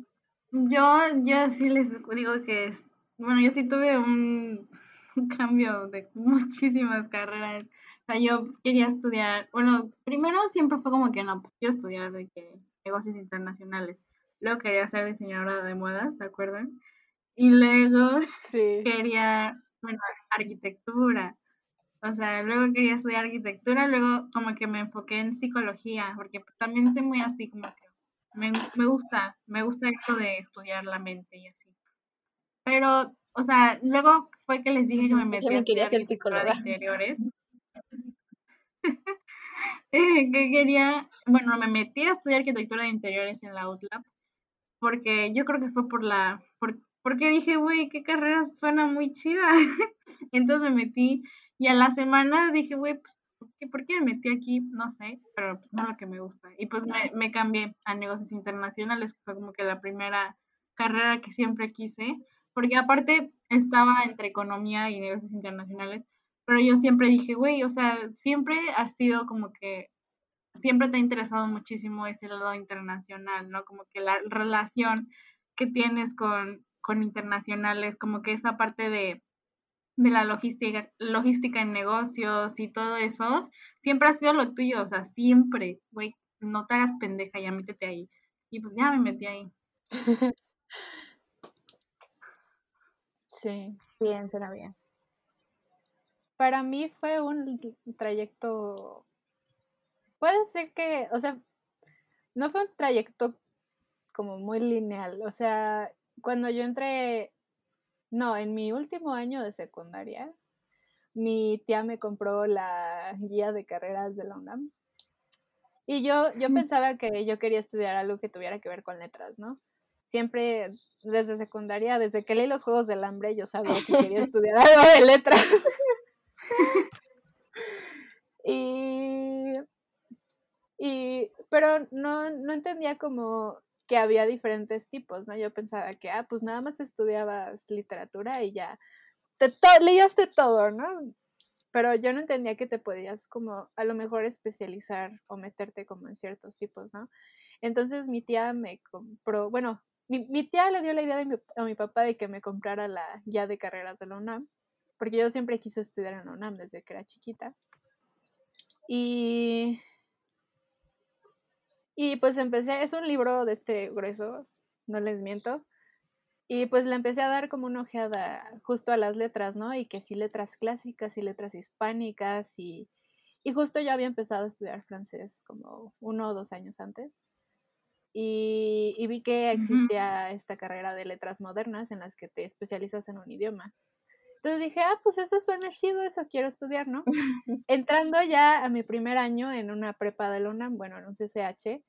yo, yo sí les digo que, bueno, yo sí tuve un, [LAUGHS] cambio de muchísimas carreras. O sea, yo quería estudiar, bueno, primero siempre fue como que no, pues quiero estudiar de que negocios internacionales Luego quería ser diseñadora de modas, ¿se acuerdan? Y luego quería, bueno, arquitectura. O sea, luego quería estudiar arquitectura, luego como que me enfoqué en psicología, porque también soy muy así, como que me, me gusta, me gusta eso de estudiar la mente y así. Pero, o sea, luego fue que les dije que me metí a estudiar arquitectura de interiores. [LAUGHS] que quería, bueno, me metí a estudiar arquitectura de interiores en la UTLAP porque yo creo que fue por la, porque dije, güey, qué carrera suena muy chida. [LAUGHS] Entonces me metí y a la semana dije, güey, pues, ¿por qué, me metí aquí? No sé, pero pues, no lo que me gusta. Y pues me, cambié a negocios internacionales, que fue como que la primera carrera que siempre quise, porque aparte estaba entre economía y negocios internacionales, pero yo siempre dije, güey, o sea, siempre ha sido como que siempre te ha interesado muchísimo ese lado internacional, ¿no? Como que la relación que tienes con, con internacionales, como que esa parte de, de la logística, logística en negocios y todo eso, siempre ha sido lo tuyo, o sea, siempre, güey, no te hagas pendeja, ya métete ahí. Y pues ya me metí ahí. [LAUGHS] Sí. Bien, será bien. Para mí fue un trayecto puede ser que, o sea, no fue un trayecto como muy lineal. O sea, cuando yo entré, no, en mi último año de secundaria, mi tía me compró la guía de carreras de la UNAM. Y yo, yo pensaba que yo quería estudiar algo que tuviera que ver con letras, ¿no? Siempre, desde secundaria, desde que leí los Juegos del Hambre, yo sabía que quería [LAUGHS] estudiar algo de letras. [LAUGHS] y, y, pero no, no entendía como que había diferentes tipos, ¿no? Yo pensaba que, ah, pues nada más estudiabas literatura y ya, te leías de todo, ¿no? Pero yo no entendía que te podías como a lo mejor especializar o meterte como en ciertos tipos, ¿no? Entonces mi tía me compró, bueno, mi, tía le dio la idea a mi papá de que me comprara la guía de carreras de la UNAM, porque yo siempre quise estudiar en la UNAM desde que era chiquita. Y y pues empecé, es un libro de este grueso, no les miento. Y pues le empecé a dar como una ojeada justo a las letras, ¿no? Y que sí letras clásicas y letras hispánicas y, y justo yo había empezado a estudiar francés como uno o dos años antes. Y, y, vi que existía esta carrera de letras modernas en las que te especializas en un idioma. Entonces dije, ah, pues eso suena chido, eso quiero estudiar, ¿no? [LAUGHS] Entrando ya a mi primer año en una prepa de la bueno, en un CCH,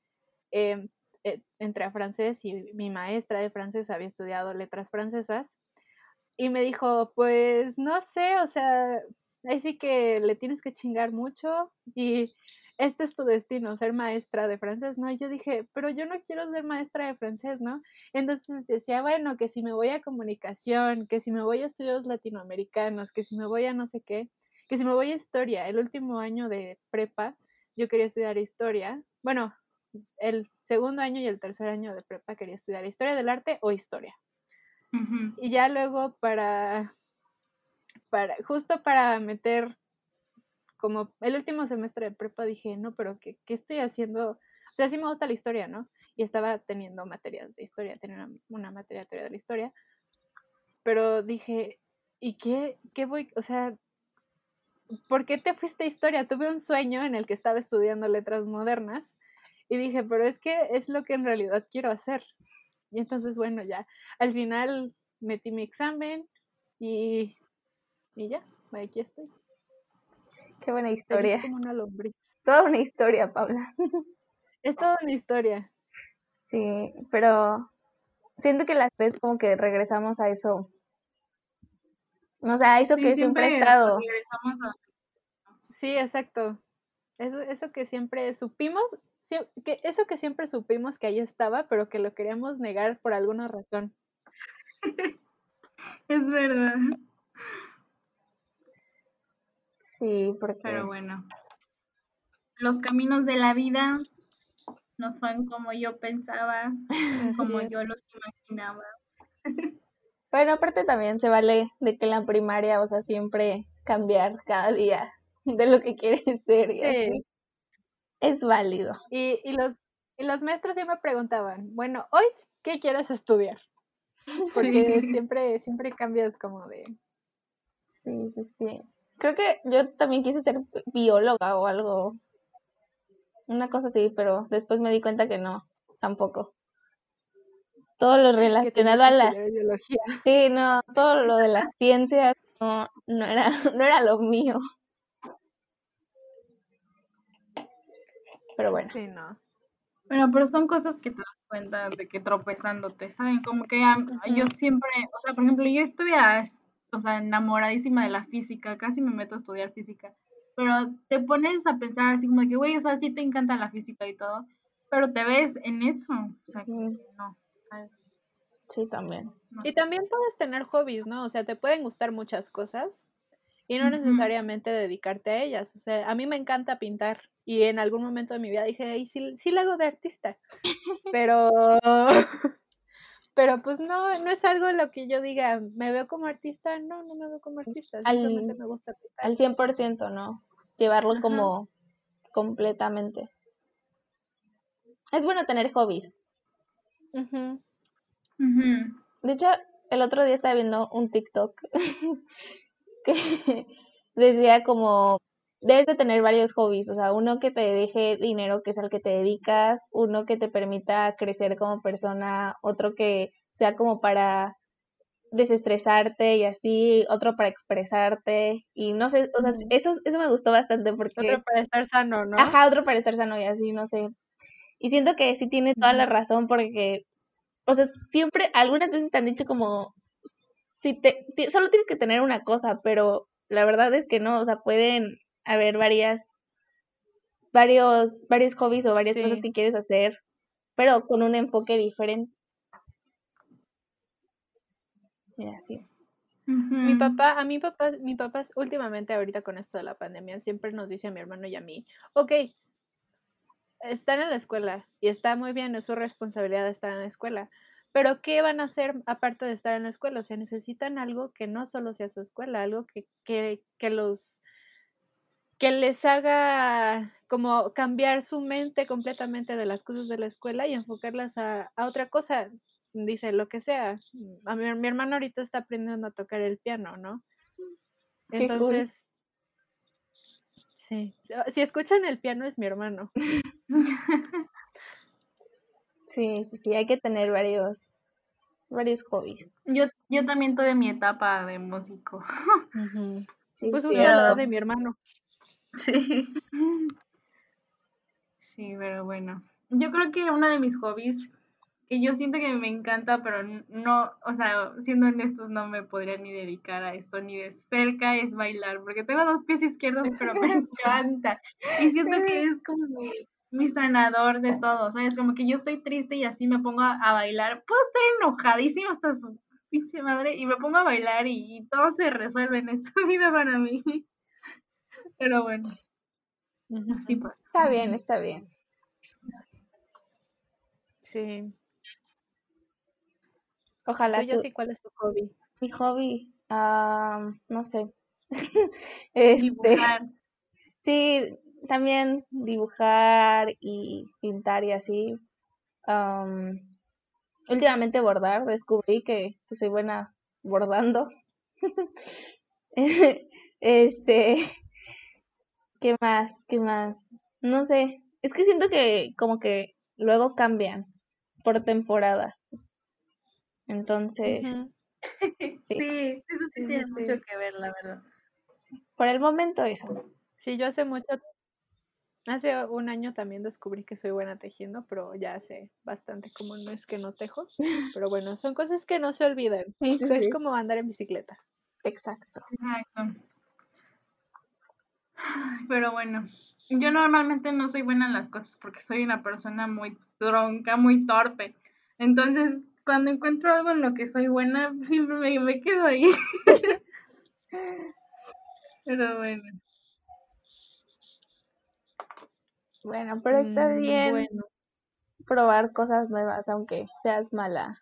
em, eh, entré a francés y mi maestra de francés había estudiado letras francesas y me dijo, pues no sé, o sea, ahí sí que le tienes que chingar mucho y este es tu destino, ser maestra de francés, ¿no? Y yo dije, pero yo no quiero ser maestra de francés, ¿no? Entonces decía, bueno, que si me voy a comunicación, que si me voy a estudios latinoamericanos, que si me voy a no sé qué, que si me voy a historia, el último año de prepa, yo quería estudiar historia, bueno, el segundo año y el tercer año de prepa quería estudiar historia del arte o historia. Y ya luego para, para, justo para meter como el último semestre de prepa dije, no, pero ¿qué, qué estoy haciendo? O sea, sí me gusta la historia, ¿no? Y estaba teniendo materias de historia, tenía una, materia de teoría de la historia, pero dije, ¿y qué, qué voy? O sea, ¿por qué te fuiste a historia? Tuve un sueño en el que estaba estudiando letras modernas y dije, pero es que es lo que en realidad quiero hacer. Y entonces, bueno, ya, al final metí mi examen y, y ya, aquí estoy. Qué buena historia. como una lombriz. Toda una historia, Paula. [LAUGHS] Es toda una historia. Sí, pero siento que las tres como que regresamos a eso. O sea, eso que siempre, ha estado. Sí, exacto. Eso, eso que siempre supimos, que eso que siempre supimos que ahí estaba, pero que lo queríamos negar por alguna razón. [LAUGHS] es verdad. Sí, porque... Pero bueno, los caminos de la vida no son como yo pensaba, como yo los imaginaba. [LAUGHS] Bueno, aparte también se vale de que en la primaria, o sea, siempre cambiar cada día de lo que quieres ser y así. Es válido. Y, y, los, y los maestros siempre preguntaban, bueno, hoy, ¿qué quieres estudiar? [LAUGHS] Porque siempre, siempre cambias como de... Sí, sí, sí. Creo que yo también quise ser bióloga o algo. Una cosa así, pero después me di cuenta que no, tampoco. Todo lo relacionado a las biología. Sí, no, todo lo de las ciencias no, no era [LAUGHS] no era lo mío. Pero bueno. Sí, no. Bueno, pero son cosas que te das cuenta de que tropezándote, ¿saben? Como que yo siempre, o sea, por ejemplo, yo estuve a o sea, enamoradísima de la física, casi me meto a estudiar física. Pero te pones a pensar así como que, güey, o sea, sí te encanta la física y todo, pero te ves en eso, o sea, no, ¿sabes? Sí, también. y también puedes tener hobbies, ¿no? O sea, te pueden gustar muchas cosas y no necesariamente dedicarte a ellas. O sea, a mí me encanta pintar y en algún momento de mi vida dije, y sí, sí lo hago de artista, pero [LAUGHS] pero pues no, no es algo lo que yo diga, me veo como artista, no, no me veo como artista, simplemente me gusta pintar. Al 100%, ¿no? Llevarlo como completamente. Es bueno tener hobbies. De hecho, el otro día estaba viendo un TikTok [LAUGHS] que decía como debes de tener varios hobbies, o sea, uno que te deje dinero, que es al que te dedicas, uno que te permita crecer como persona, otro que sea como para desestresarte y así, otro para expresarte y no sé, o sea, eso, eso me gustó bastante porque... Otro para estar sano, ¿no? Ajá, otro para estar sano y así, no sé. Y siento que sí tiene toda la razón porque, o sea, siempre, algunas veces te han dicho como, si te, solo tienes que tener una cosa, pero la verdad es que no, o sea, pueden haber varias, varios, varios hobbies o varias cosas Sí. que quieres hacer, pero con un enfoque diferente. Y así. Mi papá, a mi papá, mi papá últimamente ahorita con esto de la pandemia siempre nos dice a mi hermano y a mí, ok, están en la escuela y está muy bien, es su responsabilidad estar en la escuela, pero ¿qué van a hacer aparte de estar en la escuela? O sea, necesitan algo que no solo sea su escuela, algo que, que, que los que les haga como cambiar su mente completamente de las cosas de la escuela y enfocarlas a, a otra cosa. Dice, lo que sea. A mi, mi hermano ahorita está aprendiendo a tocar el piano, ¿no? Qué cool. Entonces, sí. Si escuchan el piano es mi hermano. [LAUGHS] Sí, sí, sí, hay que tener varios, varios hobbies. Yo, yo también tuve mi etapa de músico. [LAUGHS] Sí, Pues sí, justo a la edad pero- de mi hermano. Sí. [LAUGHS] Sí, pero bueno. Yo creo que uno de mis hobbies, que yo siento que me encanta, pero no, o sea, siendo honestos, no me podría ni dedicar a esto ni de cerca, es bailar, porque tengo dos pies izquierdos, pero me [LAUGHS] encanta. Y siento que es como mi, mi sanador de todo, ¿sabes? Como que yo estoy triste y así me pongo a, a bailar. Puedo estar enojadísima hasta su pinche madre y me pongo a bailar y, y todo se resuelve en esta [LAUGHS] vida para mí. Pero bueno, así pasa. Está bien, está bien. Sí. Ojalá su- sí, ¿cuál es tu hobby? mi hobby, ah, no sé. [LAUGHS] Este, Dibujar. sí, también dibujar y pintar y así. Am, últimamente bordar, descubrí que, que soy buena bordando. [LAUGHS] Este, ¿qué más? ¿Qué más? No sé. Es que siento que como que luego cambian por temporada. Entonces. [LAUGHS] Sí, eso sí Sí, tiene sí, mucho que ver, la verdad. por el momento eso. Sí, yo hace mucho, hace un año también descubrí que soy buena tejiendo, pero ya hace bastante como no es que no tejo. [LAUGHS] Pero bueno, son cosas que no se olvidan. Sí, sí, O sea, sí. Es como andar en bicicleta. Exacto. Exacto. Pero bueno, yo normalmente no soy buena en las cosas porque soy una persona muy tronca, muy torpe. Entonces, cuando encuentro algo en lo que soy buena, [LAUGHS] siempre me, me quedo ahí. [LAUGHS] Pero bueno. Bueno, pero está Mm, bien Bueno, probar cosas nuevas, aunque seas mala.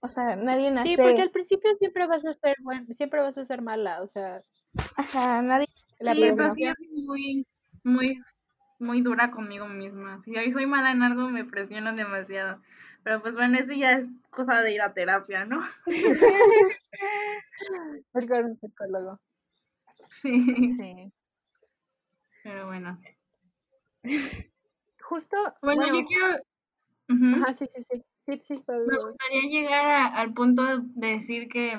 O sea, nadie nace. sí, porque al principio siempre vas a ser buen, siempre vas a ser mala, o sea, Ajá, nadie. La Sí, pero sí, yo soy muy, muy, muy dura conmigo misma. Si hoy soy mala en algo, me presiono demasiado. Pero pues bueno, eso ya es cosa de ir a terapia, ¿no? [LAUGHS] [LAUGHS] ir con un psicólogo. Sí. Sí. Pero bueno. Justo, Bueno, bueno, yo quiero... Ajá, sí, sí, sí, sí, sí, Pablo. Me gustaría llegar a- al punto de decir que,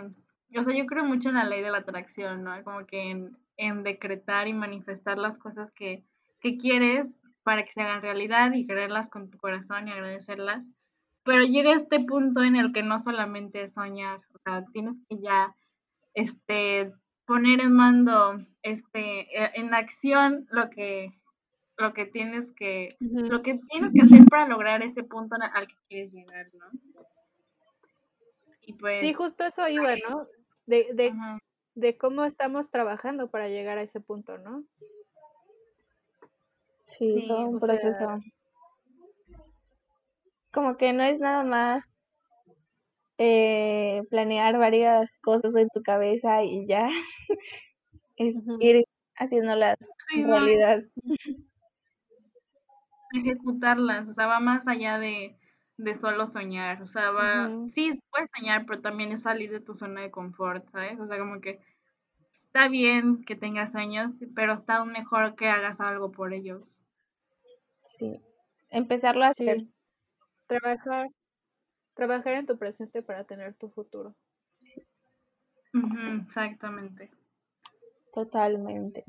o sea, yo creo mucho en la ley de la atracción, ¿no? Como que en, en decretar y manifestar las cosas que, que quieres para que se hagan realidad y quererlas con tu corazón y agradecerlas. Pero llega este punto en el que no solamente es soñar, o sea, tienes que ya este, poner en mando, este, e- en acción lo que, lo que tienes que, lo que tienes que hacer para lograr ese punto al que quieres llegar, ¿no? Y pues, Sí, justo eso iba, ¿no? De, de, de cómo estamos trabajando para llegar a ese punto, ¿no? Sí, Sí, todo un sea- proceso. Como que no es nada más eh, planear varias cosas en tu cabeza y ya. [LAUGHS] Es ir haciéndolas Sí, en realidad. ejecutarlas, o sea, va más allá de, de solo soñar, o sea, va, Ujú. sí, puedes soñar, pero también es salir de tu zona de confort, ¿sabes? O sea, como que está bien que tengas sueños, pero está aún mejor que hagas algo por ellos. Sí. Empezarlo a hacer. Sí. Trabajar, trabajar en tu presente para tener tu futuro. Ujú, exactamente. Totalmente.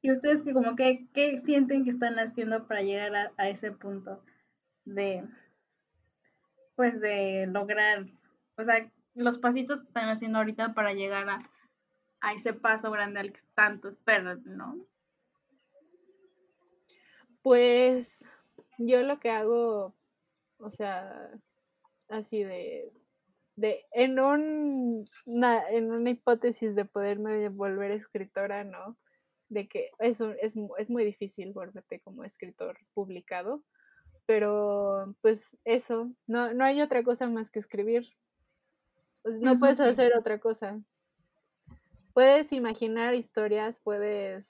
¿Y ustedes que como que qué sienten que están haciendo para llegar a, a ese punto de pues de lograr, o sea, los pasitos que están haciendo ahorita para llegar a, ese paso grande al que tanto esperan, ¿no? Pues yo lo que hago, o sea, así de, de en, un, una, en una hipótesis de poderme volver escritora, ¿no? De que es, es, es muy difícil volverte como escritor publicado, pero pues eso, no, no hay otra cosa más que escribir. Pues, no puedes hacer otra cosa. Puedes imaginar historias, puedes,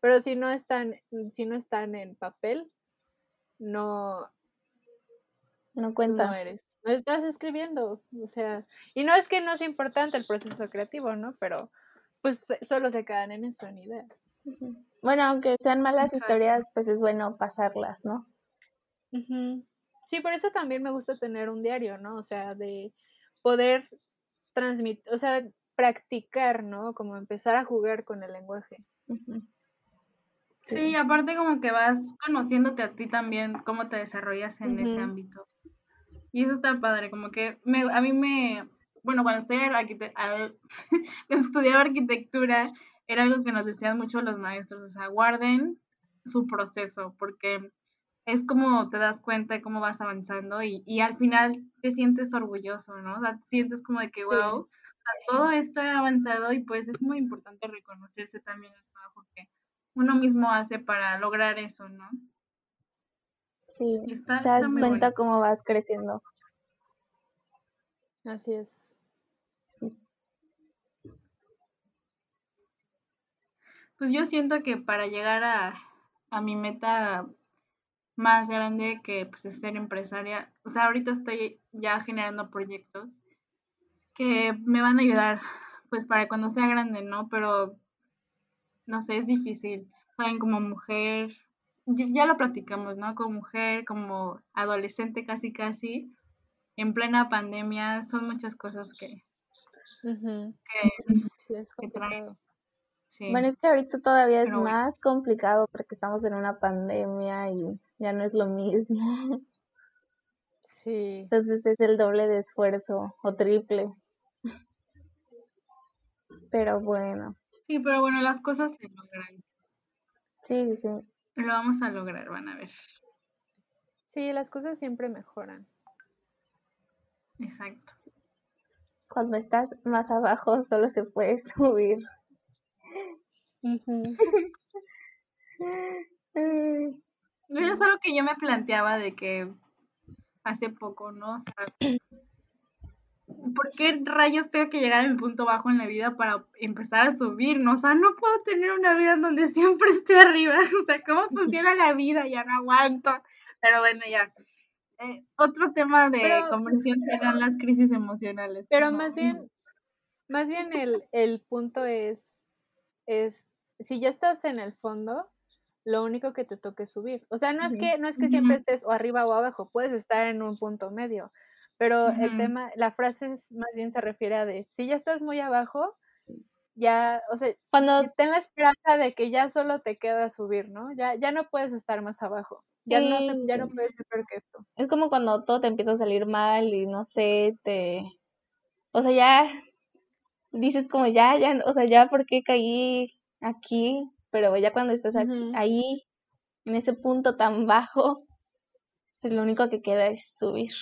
pero si no están, si no están en papel, no, no cuenta. No eres, no estás escribiendo, o sea, y no es que no sea importante el proceso creativo, ¿no? Pero pues solo se quedan en eso, en ideas. Bueno, aunque sean malas historias, pues es bueno pasarlas, ¿no? Sí, por eso también me gusta tener un diario, ¿no? O sea, de poder transmitir, o sea, practicar, ¿no? Como empezar a jugar con el lenguaje. sí. aparte como que vas conociéndote a ti también, cómo te desarrollas en ese ámbito. Y eso está padre, como que me, a mí me, bueno, cuando, estoy [LAUGHS] cuando estudiaba arquitectura, era algo que nos decían mucho los maestros, o sea, guarden su proceso, porque es como te das cuenta de cómo vas avanzando y, y al final te sientes orgulloso, ¿no? O sea, te sientes como de que, wow, todo esto ha avanzado y pues es muy importante reconocerse también el trabajo que uno mismo hace para lograr eso, ¿no? Sí, te das cuenta cómo vas creciendo. Así es. Sí. Pues yo siento que para llegar a, a mi meta más grande que pues, es ser empresaria. O sea, ahorita estoy ya generando proyectos que me van a ayudar pues para cuando sea grande, ¿no? Pero no sé, es difícil. Saben, como mujer, ya lo platicamos, ¿no? Como mujer, como adolescente casi casi, en plena pandemia, son muchas cosas que, sí, es complicado. Bueno, es que ahorita todavía es más complicado porque estamos en una pandemia y ya no es lo mismo. [LAUGHS] Sí. Entonces es el doble de esfuerzo o triple. Pero bueno. Sí, pero bueno, las cosas se logran. Sí, sí, sí. Lo vamos a lograr, van a ver. Sí, las cosas siempre mejoran. Exacto. Cuando estás más abajo solo se puede [LAUGHS] subir. [LAUGHS] No es algo que yo me planteaba de que hace poco, ¿no? O sea, [CLEARS THROAT] ¿por qué rayos tengo que llegar a mi punto bajo en la vida para empezar a subir? ¿no? O sea, no puedo tener una vida en donde [LAUGHS] siempre esté arriba. O sea, ¿cómo funciona [LAUGHS] la vida? Ya no aguanto. Pero bueno, ya. Eh, otro tema de conversión serán las crisis emocionales. Pero más bien, más bien el, el punto es, es, si ya estás en el fondo, lo único que te toque es subir. O sea, no es que, no es que siempre estés o arriba o abajo, puedes estar en un punto medio. Pero el tema, la frase más bien se refiere a de, si ya estás muy abajo, ya, o sea, cuando ten la esperanza de que ya solo te queda subir, ¿no? Ya, ya no puedes estar más abajo. Ya no ya no puedes ser peor que esto. Es como cuando todo te empieza a salir mal y no sé, te o sea, ya dices como ya, ya, o sea, ya por qué caí aquí, pero ya cuando estás ahí, en ese punto tan bajo, pues lo único que queda es subir.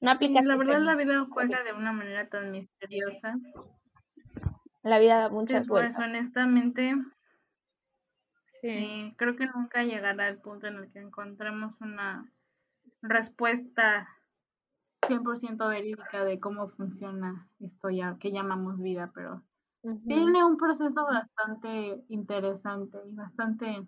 No. La verdad, la vida juega de una manera tan misteriosa. La vida da muchas pues, honestamente, sí, creo que nunca llegará el punto en el que encontremos una respuesta 100% verídica de cómo funciona esto ya que llamamos vida, pero tiene un proceso bastante interesante y bastante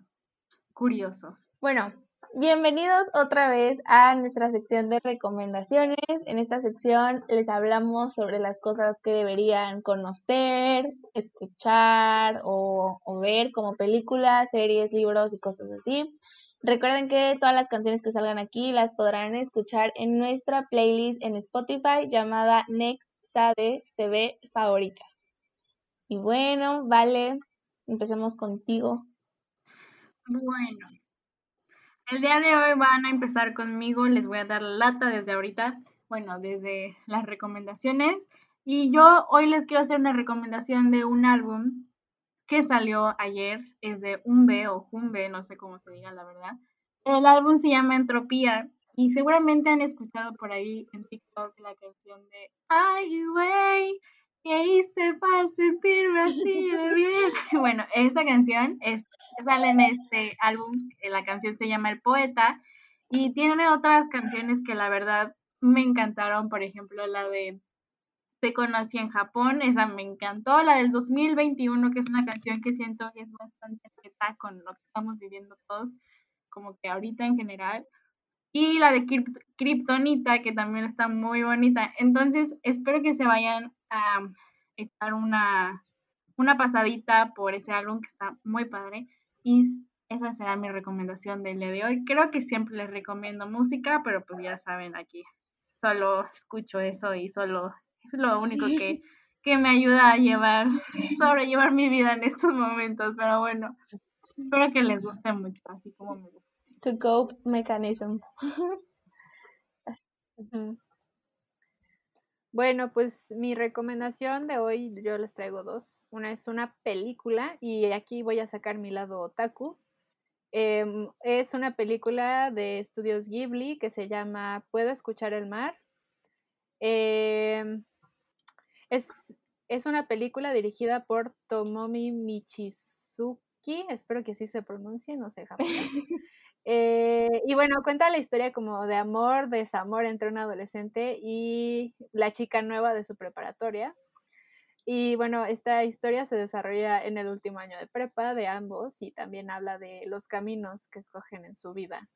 curioso. Bueno, bienvenidos otra vez a nuestra sección de recomendaciones. En esta sección les hablamos sobre las cosas que deberían conocer, escuchar o, o ver como películas, series, libros y cosas así. Recuerden que todas las canciones que salgan aquí las podrán escuchar en nuestra playlist en Spotify llamada Next Sade CB Favoritas. Y bueno, vale, empecemos contigo. Bueno, el día de hoy van a empezar conmigo, les voy a dar la lata desde ahorita, bueno, desde las recomendaciones. Y yo hoy les quiero hacer una recomendación de un álbum que salió ayer, es de Umbe o Jumbe, no sé cómo se diga la verdad. El álbum se llama Entropía y seguramente han escuchado por ahí en TikTok la canción de Ay, güey, ¿qué hice para sentirme así de bien? [LAUGHS] Bueno, esa canción es, sale en este álbum, la canción se llama El Poeta y tiene otras canciones que la verdad me encantaron, por ejemplo, la de Te conocí en Japón, esa me encantó, la del 2021, que es una canción que siento que es bastante feta con lo que estamos viviendo todos, como que ahorita en general y la de Kryptonita, que también está muy bonita. Entonces, espero que se vayan a echar una, una pasadita por ese álbum que está muy padre. Y esa será mi recomendación del día de hoy. Creo que siempre les recomiendo música, pero pues ya saben, aquí solo escucho eso y solo es lo único que, [LAUGHS] que me ayuda a llevar, sobrellevar mi vida en estos momentos. Pero bueno, espero que les guste mucho, así como me gusta to cope mechanism. [LAUGHS] Bueno, pues mi recomendación de hoy yo les traigo dos. Una es una película y aquí voy a sacar mi lado otaku. Em, es una película de estudios Ghibli que se llama Puedo escuchar el mar. Em, es, es, una película dirigida por Tomomi Michizuki, espero que así se pronuncie, no sé japonés. [LAUGHS] Eh, y bueno, cuenta la historia como de amor, desamor entre un adolescente y la chica nueva de su preparatoria. Y bueno, esta historia se desarrolla en el último año de prepa de ambos y también habla de los caminos que escogen en su vida.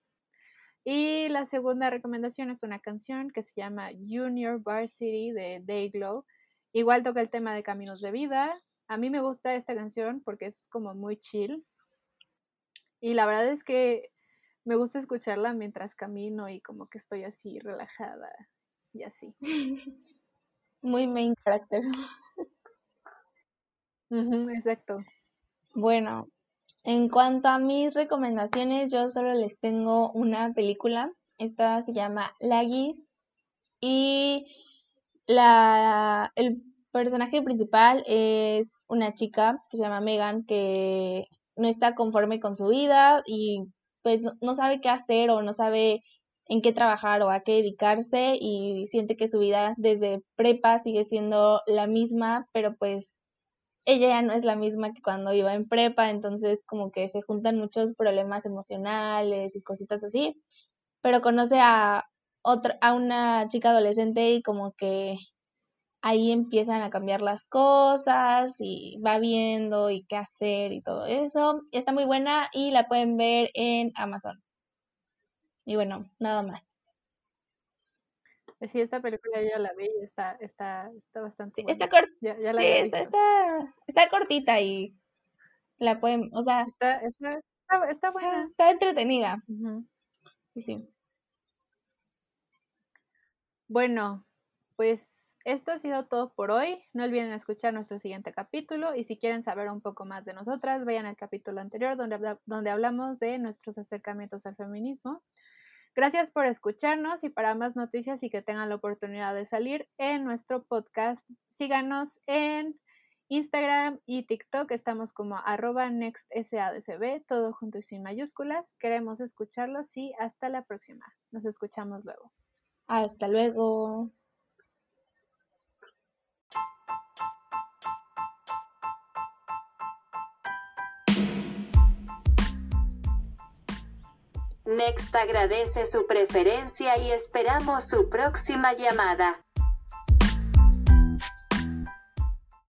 Y la segunda recomendación es una canción que se llama Junior Varsity de Dayglow. Igual toca el tema de caminos de vida. A mí me gusta esta canción porque es como muy chill. Y la verdad es que me gusta escucharla mientras camino y como que estoy así relajada y así. [LAUGHS] Muy main character. exacto. Bueno, en cuanto a mis recomendaciones, yo solo les tengo una película. Esta se llama Lagis y la, el personaje principal es una chica que se llama Megan que no está conforme con su vida y pues no, sabe qué hacer o no sabe en qué trabajar o a qué dedicarse y siente que su vida desde prepa sigue siendo la misma, pero pues ella ya no es la misma que cuando iba en prepa, entonces como que se juntan muchos problemas emocionales y cositas así, pero conoce a otra a una chica adolescente y como que ahí empiezan a cambiar las cosas y va viendo y qué hacer y todo eso. Está muy buena y la pueden ver en Amazon. Y bueno, nada más. Pues sí, esta película ya la vi y está, está, está bastante buena. Está cortita. está, está, cortita y la pueden, o sea... Está, está, está buena. Está entretenida. Sí, sí. Bueno, pues esto ha sido todo por hoy. No olviden escuchar nuestro siguiente capítulo y si quieren saber un poco más de nosotras, vayan al capítulo anterior donde, donde hablamos de nuestros acercamientos al feminismo. Gracias por escucharnos y para más noticias y que tengan la oportunidad de salir en nuestro podcast, síganos en Instagram y TikTok. Estamos como arroba nextsadcb, todo junto y sin mayúsculas. Queremos escucharlos y hasta la próxima. Nos escuchamos luego. Hasta luego. Next agradece su preferencia y esperamos su próxima llamada.